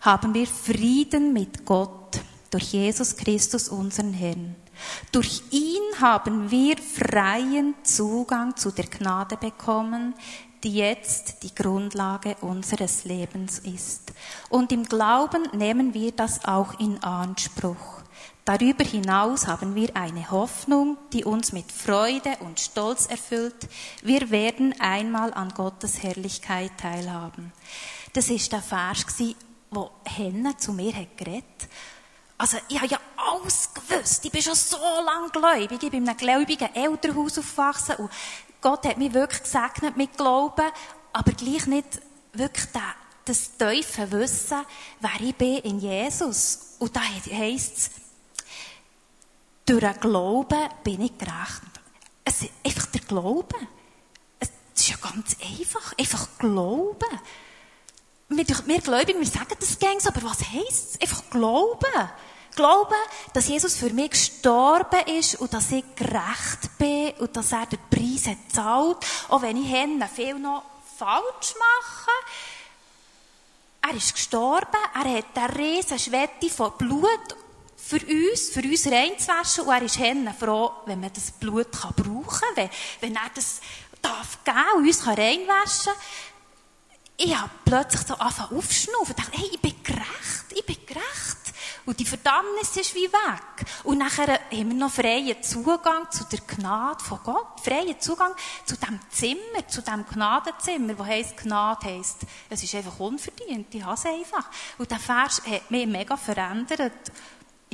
haben wir Frieden mit Gott durch Jesus Christus, unseren Herrn. Durch ihn haben wir freien Zugang zu der Gnade bekommen, die jetzt die Grundlage unseres Lebens ist. Und im Glauben nehmen wir das auch in Anspruch. Darüber hinaus haben wir eine Hoffnung, die uns mit Freude und Stolz erfüllt. Wir werden einmal an Gottes Herrlichkeit teilhaben. Das ist der Vers, wo Henne zu mir hat. Also, ich habe ja alles gewusst. Ich bin schon so lange gläubig. Ich bin in einem gläubigen Elternhaus aufgewachsen. Und Gott hat mich wirklich gesegnet mit Glauben. Aber gleich nicht wirklich das tiefe Wissen, wer ich bin in Jesus. Und da heisst es, durch den Glauben bin ich gerecht. Es ist einfach der Glaube. Es ist ja ganz einfach. Einfach Glauben. Wir, wir Gläubigen, wir sagen das gängig aber was heisst es? Einfach Glauben. Glauben, dass Jesus für mich gestorben ist und dass ich gerecht bin und dass er den Preis hat zahlt, auch wenn ich Hände viel noch falsch mache. Er ist gestorben, er hat eine riesen Schwette von Blut für uns, für uns reinzuwaschen. Und er ist Henne froh, wenn man das Blut kann brauchen kann, wenn, wenn er das darf geben und uns reinwaschen kann. Ich habe plötzlich so angefangen aufzuschnaufen und dachte, hey, ich bin gerecht, ich bin gerecht. Und die Verdammnis ist wie weg. Und nachher haben wir noch freien Zugang zu der Gnade von Gott. Freien Zugang zu dem Zimmer, zu dem Gnadenzimmer, wo heisst, Gnade heisst, es ist einfach unverdient, ich hasse einfach. Und der Vers hat mich mega verändert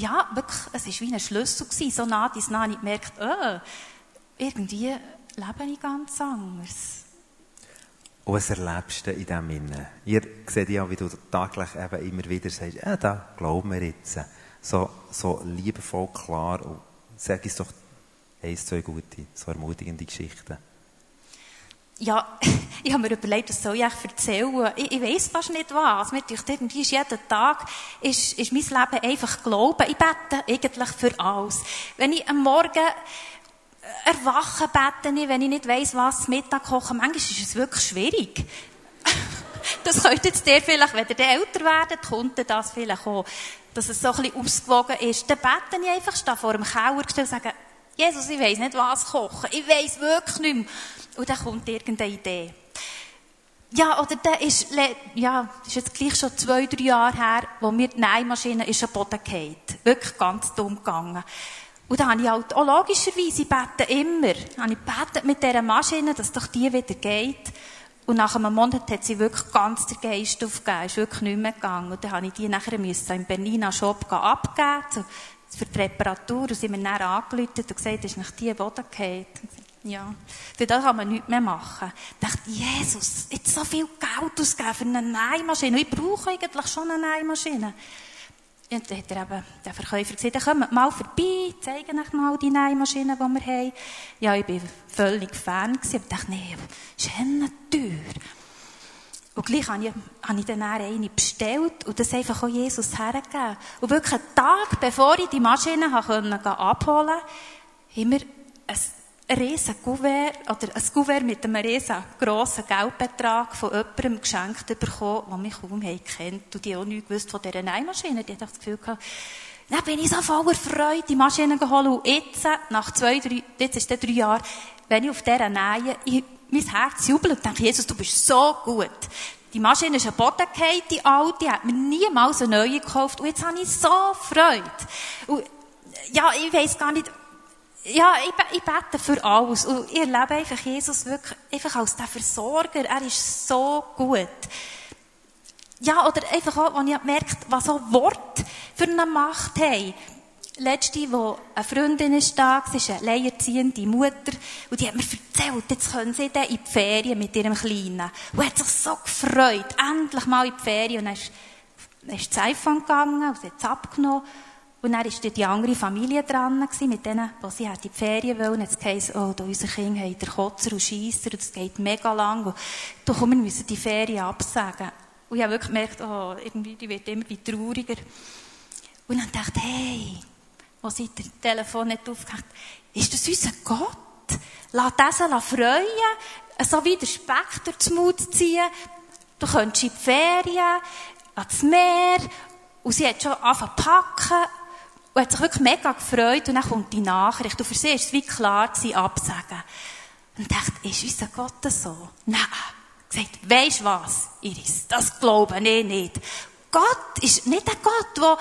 ja, wirklich, es war wie ein Schlüssel gewesen. So nah nah, ich gemerkt, oh, irgendwie lebe ich ganz anders. Und was erlebst du in dem Innen? Ihr seht ja, wie du täglich eben immer wieder sagst, ja, da glauben wir jetzt. So, so liebevoll, klar. Und sag uns doch eins, zwei gute, so ermutigende Geschichten ja, (laughs) ich habe mir überlegt, was soll ich eigentlich erzählen? Ich, ich weiss fast nicht was. Mir denkt, irgendwie ist jeden Tag, ist, ist mein Leben einfach Glauben. Ich bete eigentlich für alles. Wenn ich am Morgen erwache, bete ich, wenn ich nicht weiss, was Mittag kochen. Manchmal ist es wirklich schwierig. (laughs) das könnte jetzt dir vielleicht, wenn ihr älter werdet, kommt das vielleicht auch, dass es so ein bisschen ausgewogen ist. Dann bete ich einfach, stehe vor dem Keller und sage, Jesus, ich weiss nicht, was kochen. Ich weiss wirklich nicht mehr. Und dann kommt irgendeine Idee. Ja, oder der ist, ja, ist jetzt gleich schon zwei, drei Jahre her, wo mir die Nähmaschine ist am Boden gefallen. Wirklich ganz dumm gegangen. Und dann habe ich halt auch logischerweise, ich bete immer, habe ich betet mit dieser Maschine, dass doch die wieder geht. Und nach einem Monat hat sie wirklich ganz den Geist aufgegeben, ist wirklich nicht mehr gegangen. Und dann habe ich die nachher müssen im Berliner Shop abgeben, so, für die Reparatur. Und sie haben mir dann angerufen und gesagt, das ist nach die Boden gefallen. Ja, für das kann man nichts mehr machen. Ich dachte, Jesus, jetzt so viel Geld ausgeben für eine Nähmaschine. Ich brauche eigentlich schon eine Nähmaschine. Und dann hat er eben, der Verkäufer gesagt, dann kommt mal vorbei, zeigen euch mal die Nähmaschine, die wir haben. Ja, ich war völlig Fan aber dachte, nee, ist teuer. Und gleich habe ich, habe ich dann eine bestellt und das einfach auch Jesus hergegeben. Und wirklich einen Tag, bevor ich die Maschine abholen konnte, haben wir ein riesen Kuvert, oder ein Kuvert mit einem riesen grossen Geldbetrag von jemandem geschenkt bekommen, der mich kaum kennt und die auch nicht gewusst von dieser Nähmaschine. Die hat das Gefühl gehabt, dann bin ich so voller Freude, die Maschine geholt und jetzt, nach zwei, drei, jetzt ist es drei Jahre, wenn ich auf dieser nähe, ich, mein Herz jubelt und denke, Jesus, du bist so gut. Die Maschine ist ein Boden die alte, hat mir niemals eine neue gekauft und jetzt habe ich so Freude. Und, ja, ich weiss gar nicht, ja, ich, ich bete für alles. Und ich erlebe einfach Jesus wirklich einfach als der Versorger. Er ist so gut. Ja, oder einfach auch, wenn ich merkt, was so Wort für eine Macht haben. Letzte, wo eine Freundin ist da, sie ist eine leierziehende Mutter, und die hat mir erzählt, jetzt können sie dann in die Ferien mit ihrem Kleinen. Und hat sich so gefreut, endlich mal in die Ferien. Und dann ist, dann ist das iPhone gegangen, und sie hat es abgenommen. Und dann war die andere Familie dran, mit denen, die sie in die Ferien wollen. Jetzt heisst oh, da unsere Kinder haben den Kotzer und Scheisser, das geht mega lang. Und da kommen wir müssen die Ferien absagen. Und ich habe wirklich gemerkt, oh, irgendwie, die wird immer trauriger. Und dann dachte ich, hey, was ich das Telefon nicht aufgehängt ist das unser Gott? Lass diesen freuen, so wie der Speck durch Mut ziehen. Du könntest in die Ferien, ans Meer, und sie hat schon angefangen zu packen, und hat sich wirklich mega gefreut. Und dann kommt die Nachricht. Und für sie war es wie klar gewesen, absagen. Und dachte, ist unser Gott so? Nein. gesagt, weisst was, Iris, das glaube ich nicht. Gott ist nicht ein Gott, der,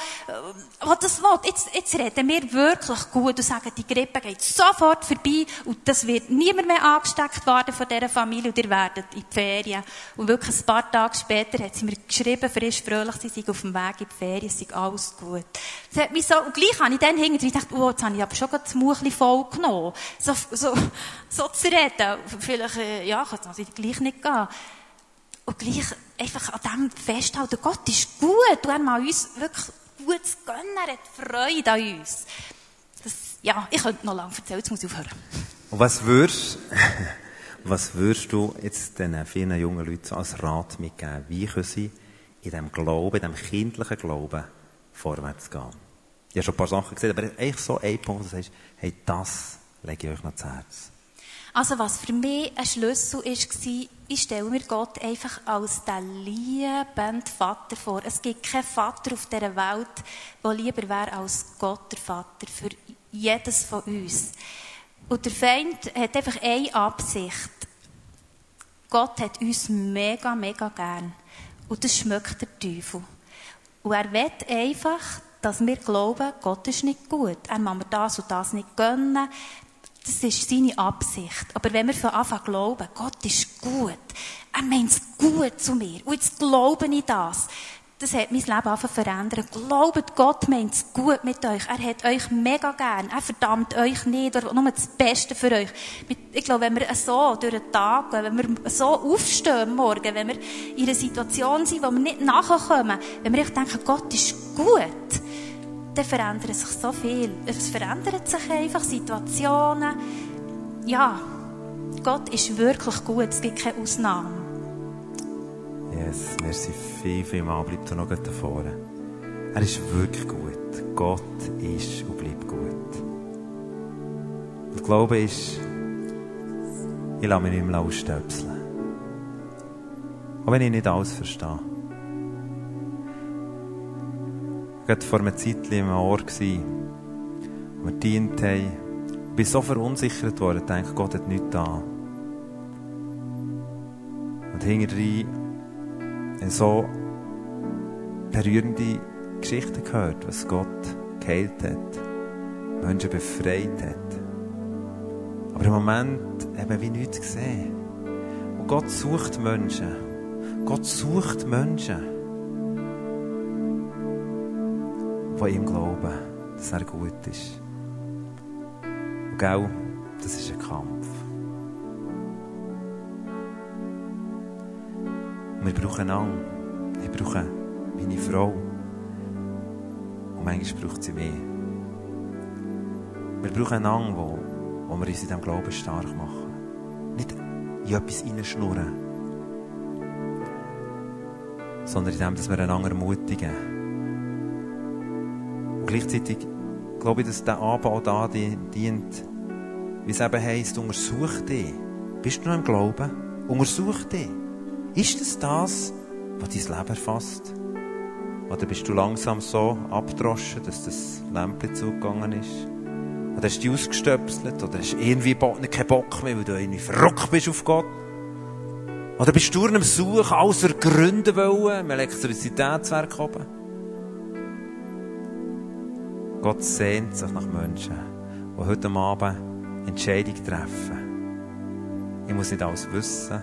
der das will. Jetzt, jetzt reden wir wirklich gut und sagen, die Grippe geht sofort vorbei und das wird niemand mehr angesteckt werden von dieser Familie und ihr werdet in die Ferien. Und wirklich ein paar Tage später hat sie mir geschrieben, frisch, fröhlich, sie sei auf dem Weg in die Ferien, sei alles gut. Das hat mich so, und gleich habe ich dann hinterher gedacht, oh, jetzt habe ich aber schon das Muchli voll genommen. So, so, so zu reden. Vielleicht, äh, ja, kann es gleich nicht gehen. Und gleich einfach an dem festhalten, Gott ist gut und er mag uns wirklich gut gönnen, er hat Freude an uns. Das, ja, ich könnte noch lange erzählen, jetzt muss ich aufhören. Und was würdest, (laughs) was würdest du jetzt den vielen jungen Leuten als Rat mitgeben? Wie können sie in diesem Glauben, in diesem kindlichen Glauben vorwärts gehen? Ich habe schon ein paar Sachen gesehen, aber eigentlich so ein Punkt, wo du sagst, hey, das lege ich euch noch zu Herz. Also was für mich ein Schlüssel war, ich stelle mir Gott einfach als den liebenden Vater vor. Es gibt keinen Vater auf dieser Welt, der lieber wäre als Gott, der Vater, für jedes von uns. Und der Feind hat einfach eine Absicht. Gott hat uns mega, mega gern. Und das schmeckt der Teufel. Und er will einfach, dass wir glauben, Gott ist nicht gut. Er mag mir das und das nicht gönnen. Das ist seine Absicht. Aber wenn wir von Anfang glauben, Gott ist gut, er meint es gut zu mir, und jetzt glaube ich das, das hat mein Leben einfach verändert. Glaubt, Gott meint es gut mit euch. Er hat euch mega gern. Er verdammt euch nicht oder nur das Beste für euch. Ich glaube, wenn wir so durch den Tag gehen, wenn wir so aufstehen morgen, wenn wir in einer Situation sind, wo wir nicht nachkommen, wenn wir echt denken, Gott ist gut, dann verändert sich so viel. Es verändert sich einfach Situationen. Ja, Gott ist wirklich gut, es gibt keine Ausnahmen. Yes, merci viel, viel mal. Bleib da noch da vorne. Er ist wirklich gut. Gott ist und bleibt gut. Und Glaube ist, ich lasse mich nicht mehr ausstöpseln. Auch wenn ich nicht alles verstehe. Gerade vor einer Zeit in einem Ort wo wir dient haben. Ich bin so verunsichert worden, ich denke, Gott hat nichts da. Und hinterher so berührende Geschichten gehört, was Gott geheilt hat, Menschen befreit hat. Aber im Moment haben wir nichts gesehen. Und Gott sucht Menschen. Gott sucht Menschen. Die ihm glauben, dass er gut ist. Und gell, das ist ein Kampf. Wir brauchen einander. Ich brauche meine Frau. Und manchmal braucht sie mich. Wir brauchen einander, wo, wo wir uns in diesem Glauben stark machen. Nicht in etwas reinschnurren, sondern in dem, dass wir einander ermutigen gleichzeitig glaube ich, dass der Anbau da dient, wie es eben heisst, untersuch dich. Bist du noch im Glauben? Untersuch dich. Ist es das, was dein Leben erfasst? Oder bist du langsam so abgedroschen, dass das Lämpchen zugegangen ist? Oder hast du dich ausgestöpselt? Oder hast du irgendwie keinen Bock mehr, weil du irgendwie verrückt bist auf Gott? Oder bist du am Suchen, außer Gründe wollen, im Elektrizitätswerk oben? Gott sehnt sich nach Menschen, die heute Abend Entscheidungen treffen. Ich muss nicht alles wissen,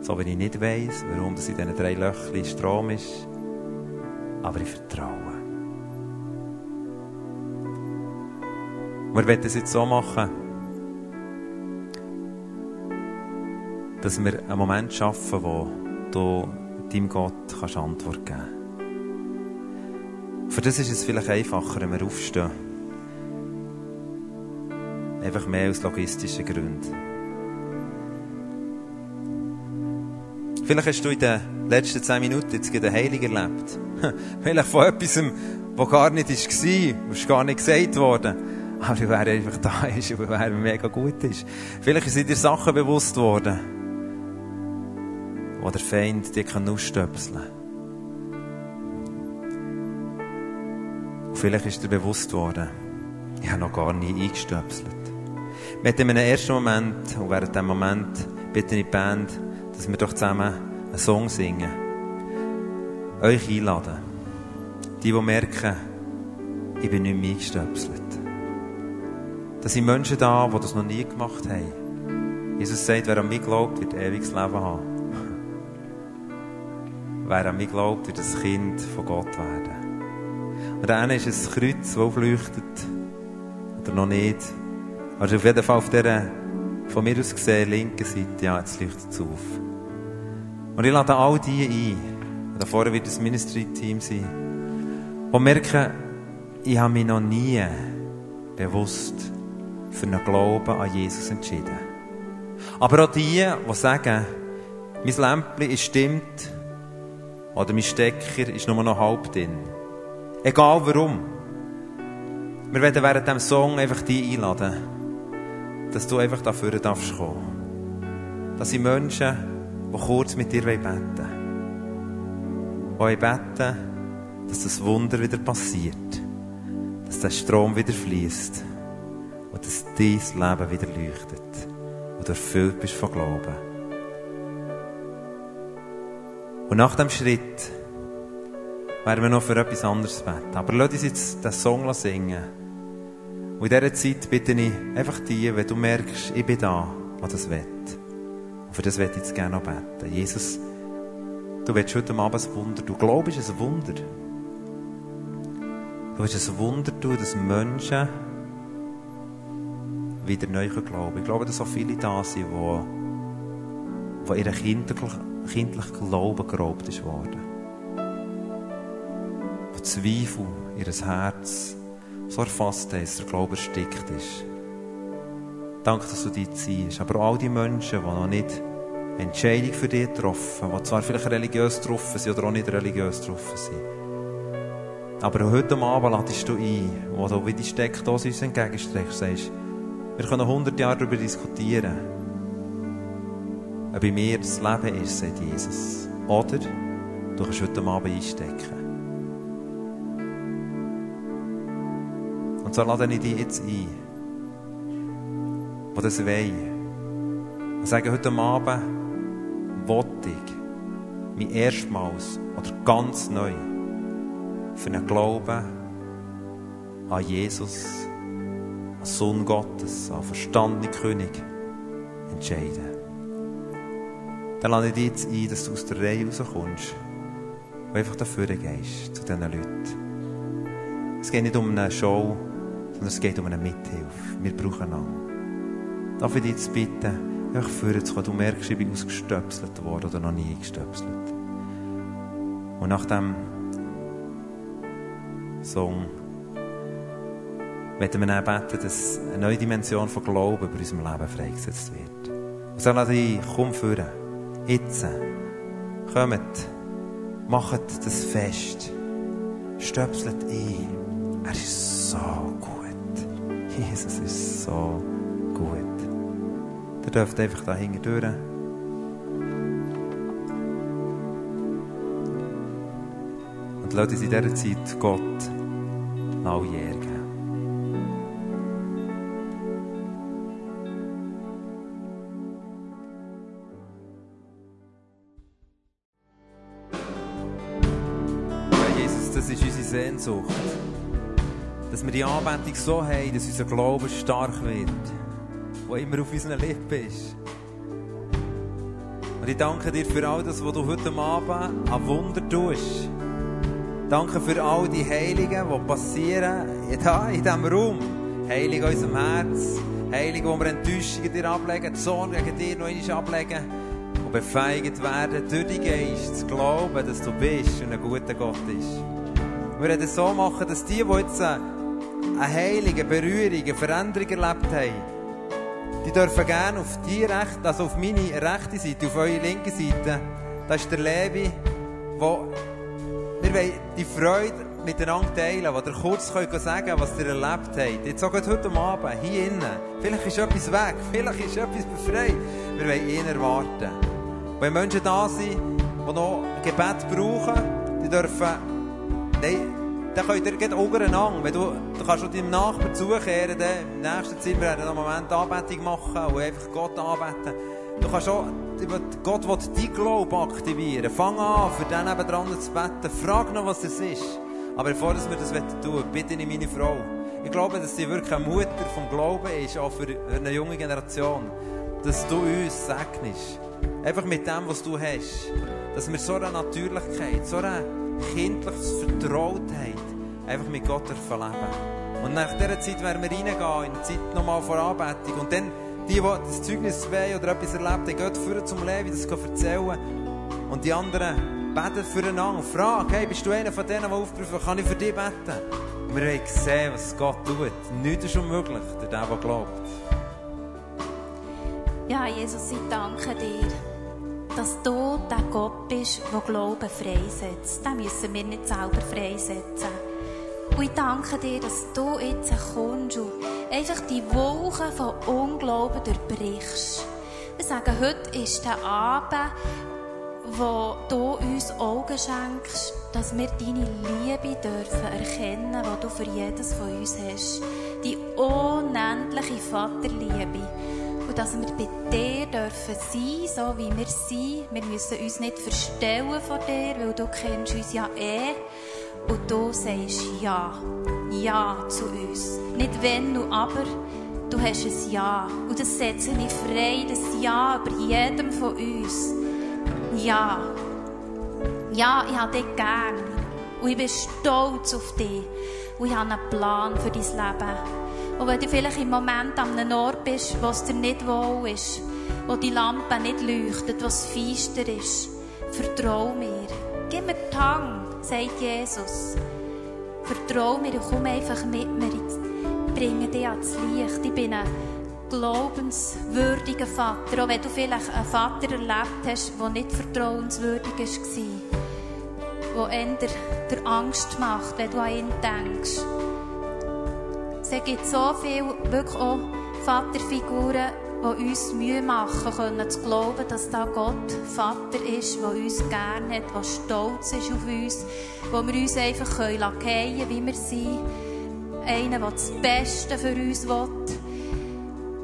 so wie ich nicht weiss, warum das in diesen drei Löchern Strom ist, aber ich vertraue. Wir werden es jetzt so machen, dass wir einen Moment schaffen, wo du deinem Gott Antwort geben kannst. Für das ist es vielleicht einfacher, wenn wir aufstehen. Einfach mehr aus logistischen Gründen. Vielleicht hast du in den letzten zehn Minuten jetzt den Heiligen erlebt. (laughs) Vielleicht von etwas, was gar nicht war, was gar nicht gesagt worden. Aber wer einfach da ist und wer mega gut ist. Vielleicht sind dir Sachen bewusst worden, wo der Feind dir ausstöpseln kann. Vielleicht ist dir bewusst worden, ich habe noch gar nie eingestöpselt. Hatten in einem ersten Moment, und während diesem Moment bitte ich die Band, dass wir doch zusammen einen Song singen. Euch einladen. Die, die merken, ich bin nicht mehr eingestöpselt. Da sind Menschen da, die das noch nie gemacht haben. Jesus sagt, wer an mich glaubt, wird ewiges Leben haben. (laughs) Wer an mich glaubt, wird ein Kind von Gott werden. Und dann ist ein Kreuz, das aufleuchtet. Oder noch nicht. Also auf jeden Fall auf dieser, von mir aus gesehen, linken Seite, ja, jetzt leuchtet es auf. Und ich lade all die ein. Da vorne wird das Ministry-Team sein. Die merken, ich habe mich noch nie bewusst für einen Glauben an Jesus entschieden. Aber auch die, die sagen, mein Lämpchen ist stimmt, oder mein Stecker ist nur noch halb drin. Egal warum. Wir werden während diesem Song einfach die einladen, dass du einfach dafür darfst kommen. Das sind Menschen, die kurz mit dir beten wollen. Die beten, dass das Wunder wieder passiert. Dass der Strom wieder fließt. Und dass dein Leben wieder leuchtet. Und du erfüllt bist von Glauben. Und nach dem Schritt werden wir noch für etwas anderes beten. Aber lass uns jetzt den Song singen. Und in dieser Zeit bitte ich einfach die, wenn du merkst, ich bin da, der das will. Und für das möchte ich jetzt gerne noch beten. Jesus, du willst heute Abend ein Wunder. Du glaubst, ein Wunder. Du willst ein Wunder tun, dass Menschen wieder neu glauben Ich glaube, dass so viele da sind, die, die ihren kindlichen kindlich Glauben geraubt ist worden. Von Zweifel ihres Herz so erfasst haben, der Glaube erstickt ist. Danke, dass du dich ziehst. Aber all die Menschen, die noch nicht Entscheidung für dich getroffen die zwar vielleicht religiös getroffen sind oder auch nicht religiös getroffen sind. Aber heute Abend ladest du ein, wo du wie die Steckdose uns entgegenstreckst, sagst, wir können 100 Jahre darüber diskutieren ob bei mir das Leben ist, sagt Jesus. Oder du kannst heute Abend einstecken. Und so lade ich dich jetzt ein, die das wollen. Und sagen, heute Abend wollte ich mich erstmals oder ganz neu für einen Glauben an Jesus, an Sohn Gottes, an verstandenen König entscheiden dann lade ich dich jetzt ein, dass du aus der Reihe rauskommst und einfach dafür gehst, zu diesen Leuten. Es geht nicht um eine Show, sondern es geht um eine Mithilfe. Wir brauchen einander. Darf ich dich jetzt bitten, einfach vorher zu kommen. Du merkst, ich bin ausgestöpselt worden oder noch nie gestöpselt. Und nach dem Song werden wir dann beten, dass eine neue Dimension von Glauben über unserem Leben freigesetzt wird. Und so lade ich, komm führen. Jetzt. Kommt. Macht das fest. Stöpselt ein. Er ist so gut. Jesus ist so gut. Ihr dürft einfach da hinten. Und lasst uns in dieser Zeit Gott neu jähren. Sehnsucht, dass wir die Anbetung so haben, dass unser Glaube stark wird, wo immer auf unseren Lippen ist. Und ich danke dir für all das, was du heute Abend an Wunder tust. Danke für all die Heiligen, die passieren hier in diesem Raum. Heilig unserem Herz. Heilig, wo wir Enttäuschungen dir ablegen, Zorn gegen dir noch einmal ablegen und befeigt werden durch die Geist zu glauben, dass du bist und ein guter Gott ist. Wir werden es so machen, dass die, die jetzt eine heilige Berührung, eine Veränderung erlebt haben, die dürfen gerne auf die rechte, also auf meine rechte Seite, auf eure linke Seite, da ist der Levi, wo wir wollen die Freude miteinander teilen, wo ihr kurz könnt sagen was ihr erlebt habt. Jetzt auch heute Abend, hier innen. Vielleicht ist etwas weg, (laughs) vielleicht ist etwas befreit. Wir wollen ihn erwarten. Wenn Menschen da sind, die noch Gebet brauchen, die dürfen Nein, dann könnt ihr gerade untereinander, wenn du, du kannst deinem Nachbarn zukehren, dann im nächsten Zimmer werden einen Moment Anbetung machen und einfach Gott anbeten. Du kannst auch, Gott will dein Glauben aktivieren. Fang an, für den dran zu beten. Frag noch, was es ist. Aber bevor wir das tun bitte ich meine Frau. Ich glaube, dass sie wirklich eine Mutter vom Glauben ist, auch für eine junge Generation. Dass du uns segnest. Einfach mit dem, was du hast. Dass wir so eine Natürlichkeit, so eine kindliche Vertrautheit einfach mit Gott leben Und nach dieser Zeit werden wir reingehen, in die Zeit nochmal vor Anbetung. Und dann, die, die das Zeugnis wollen oder etwas erlebt haben, gehen führen zum Leben, das erzählen. Und die anderen beten füreinander. Frag, hey, bist du einer von denen, die aufgerufen kann ich für dich beten? Und wir wollen sehen, was Gott tut. Nichts ist unmöglich, der, der glaubt. Ja, Jesus, ich danke dir dass du der Gott bist, der Glauben freisetzt. Den müssen wir nicht selber freisetzen. Und ich danke dir, dass du jetzt kommst und einfach die Wolken von Unglauben durchbrichst. Wir sagen, heute ist der Abend, wo du uns Augen schenkst, dass wir deine Liebe dürfen erkennen, die du für jedes von uns hast. Die unendliche Vaterliebe. Und dass wir bei dir dürfen sein, so wie wir sind. Wir müssen uns nicht verstellen vor dir, weil du kennst uns ja eh. Und du sagst Ja. Ja zu uns. Nicht wenn, aber. Du hast ein Ja. Und das setze ich frei, das Ja über jedem von uns. Ja. Ja, ich habe dich gern. Und ich bin stolz auf dich. Und ich habe einen Plan für dein Leben. Und wenn du vielleicht im Moment an einem Ort bist, wo es dir nicht wohl ist, wo die Lampe nicht leuchtet, wo es feister ist, vertrau mir. Gib mir die Hand, sagt Jesus. Vertrau mir und komm einfach mit mir. Ich bringe dich ans Licht. Ich bin ein glaubenswürdiger Vater. Auch wenn du vielleicht einen Vater erlebt hast, der nicht vertrauenswürdig war, der der Angst macht, wenn du an ihn denkst es gibt so viele wirklich auch Vaterfiguren, die uns Mühe machen können, zu glauben, dass da Gott Vater ist, der uns gerne hat, der stolz ist auf uns, wo wir uns einfach können, wie wir sind. Einer, der das Beste für uns will.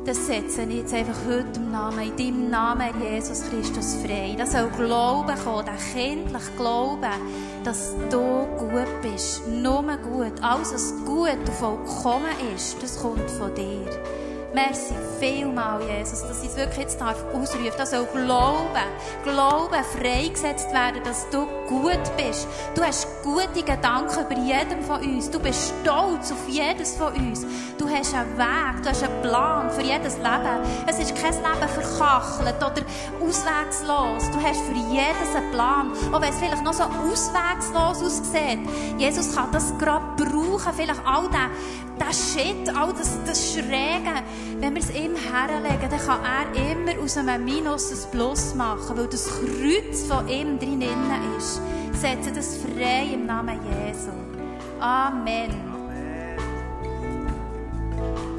Das setze ich jetzt einfach heute im Namen, in deinem Namen, Jesus Christus, frei. Das soll Glauben kommen, der kindliche Glauben dass du gut bist. Nur gut. Alles, was gut und vollkommen ist, das kommt von dir. Merci vielmal, Jesus, dass ich es wirklich jetzt darf ausrufen darf. soll Glauben, Glauben freigesetzt werden, dass du gut bist. Du hast gute Gedanken über jeden von uns. Du bist stolz auf jedes von uns. Du hast einen Weg, du hast einen Plan für jedes Leben. Es ist kein Leben verkachelt oder auswegslos. Du hast für jedes einen Plan. Auch wenn es vielleicht noch so auswegslos aussieht. Jesus kann das gerade brauchen. Vielleicht all den, der Shit, all das, das Schräge, wenn wir es ihm herlegen, dann kann er immer aus einem Minus ein Plus machen, weil das Kreuz von ihm drinnen ist. Setze das frei im Namen Jesu. Amen. Amen.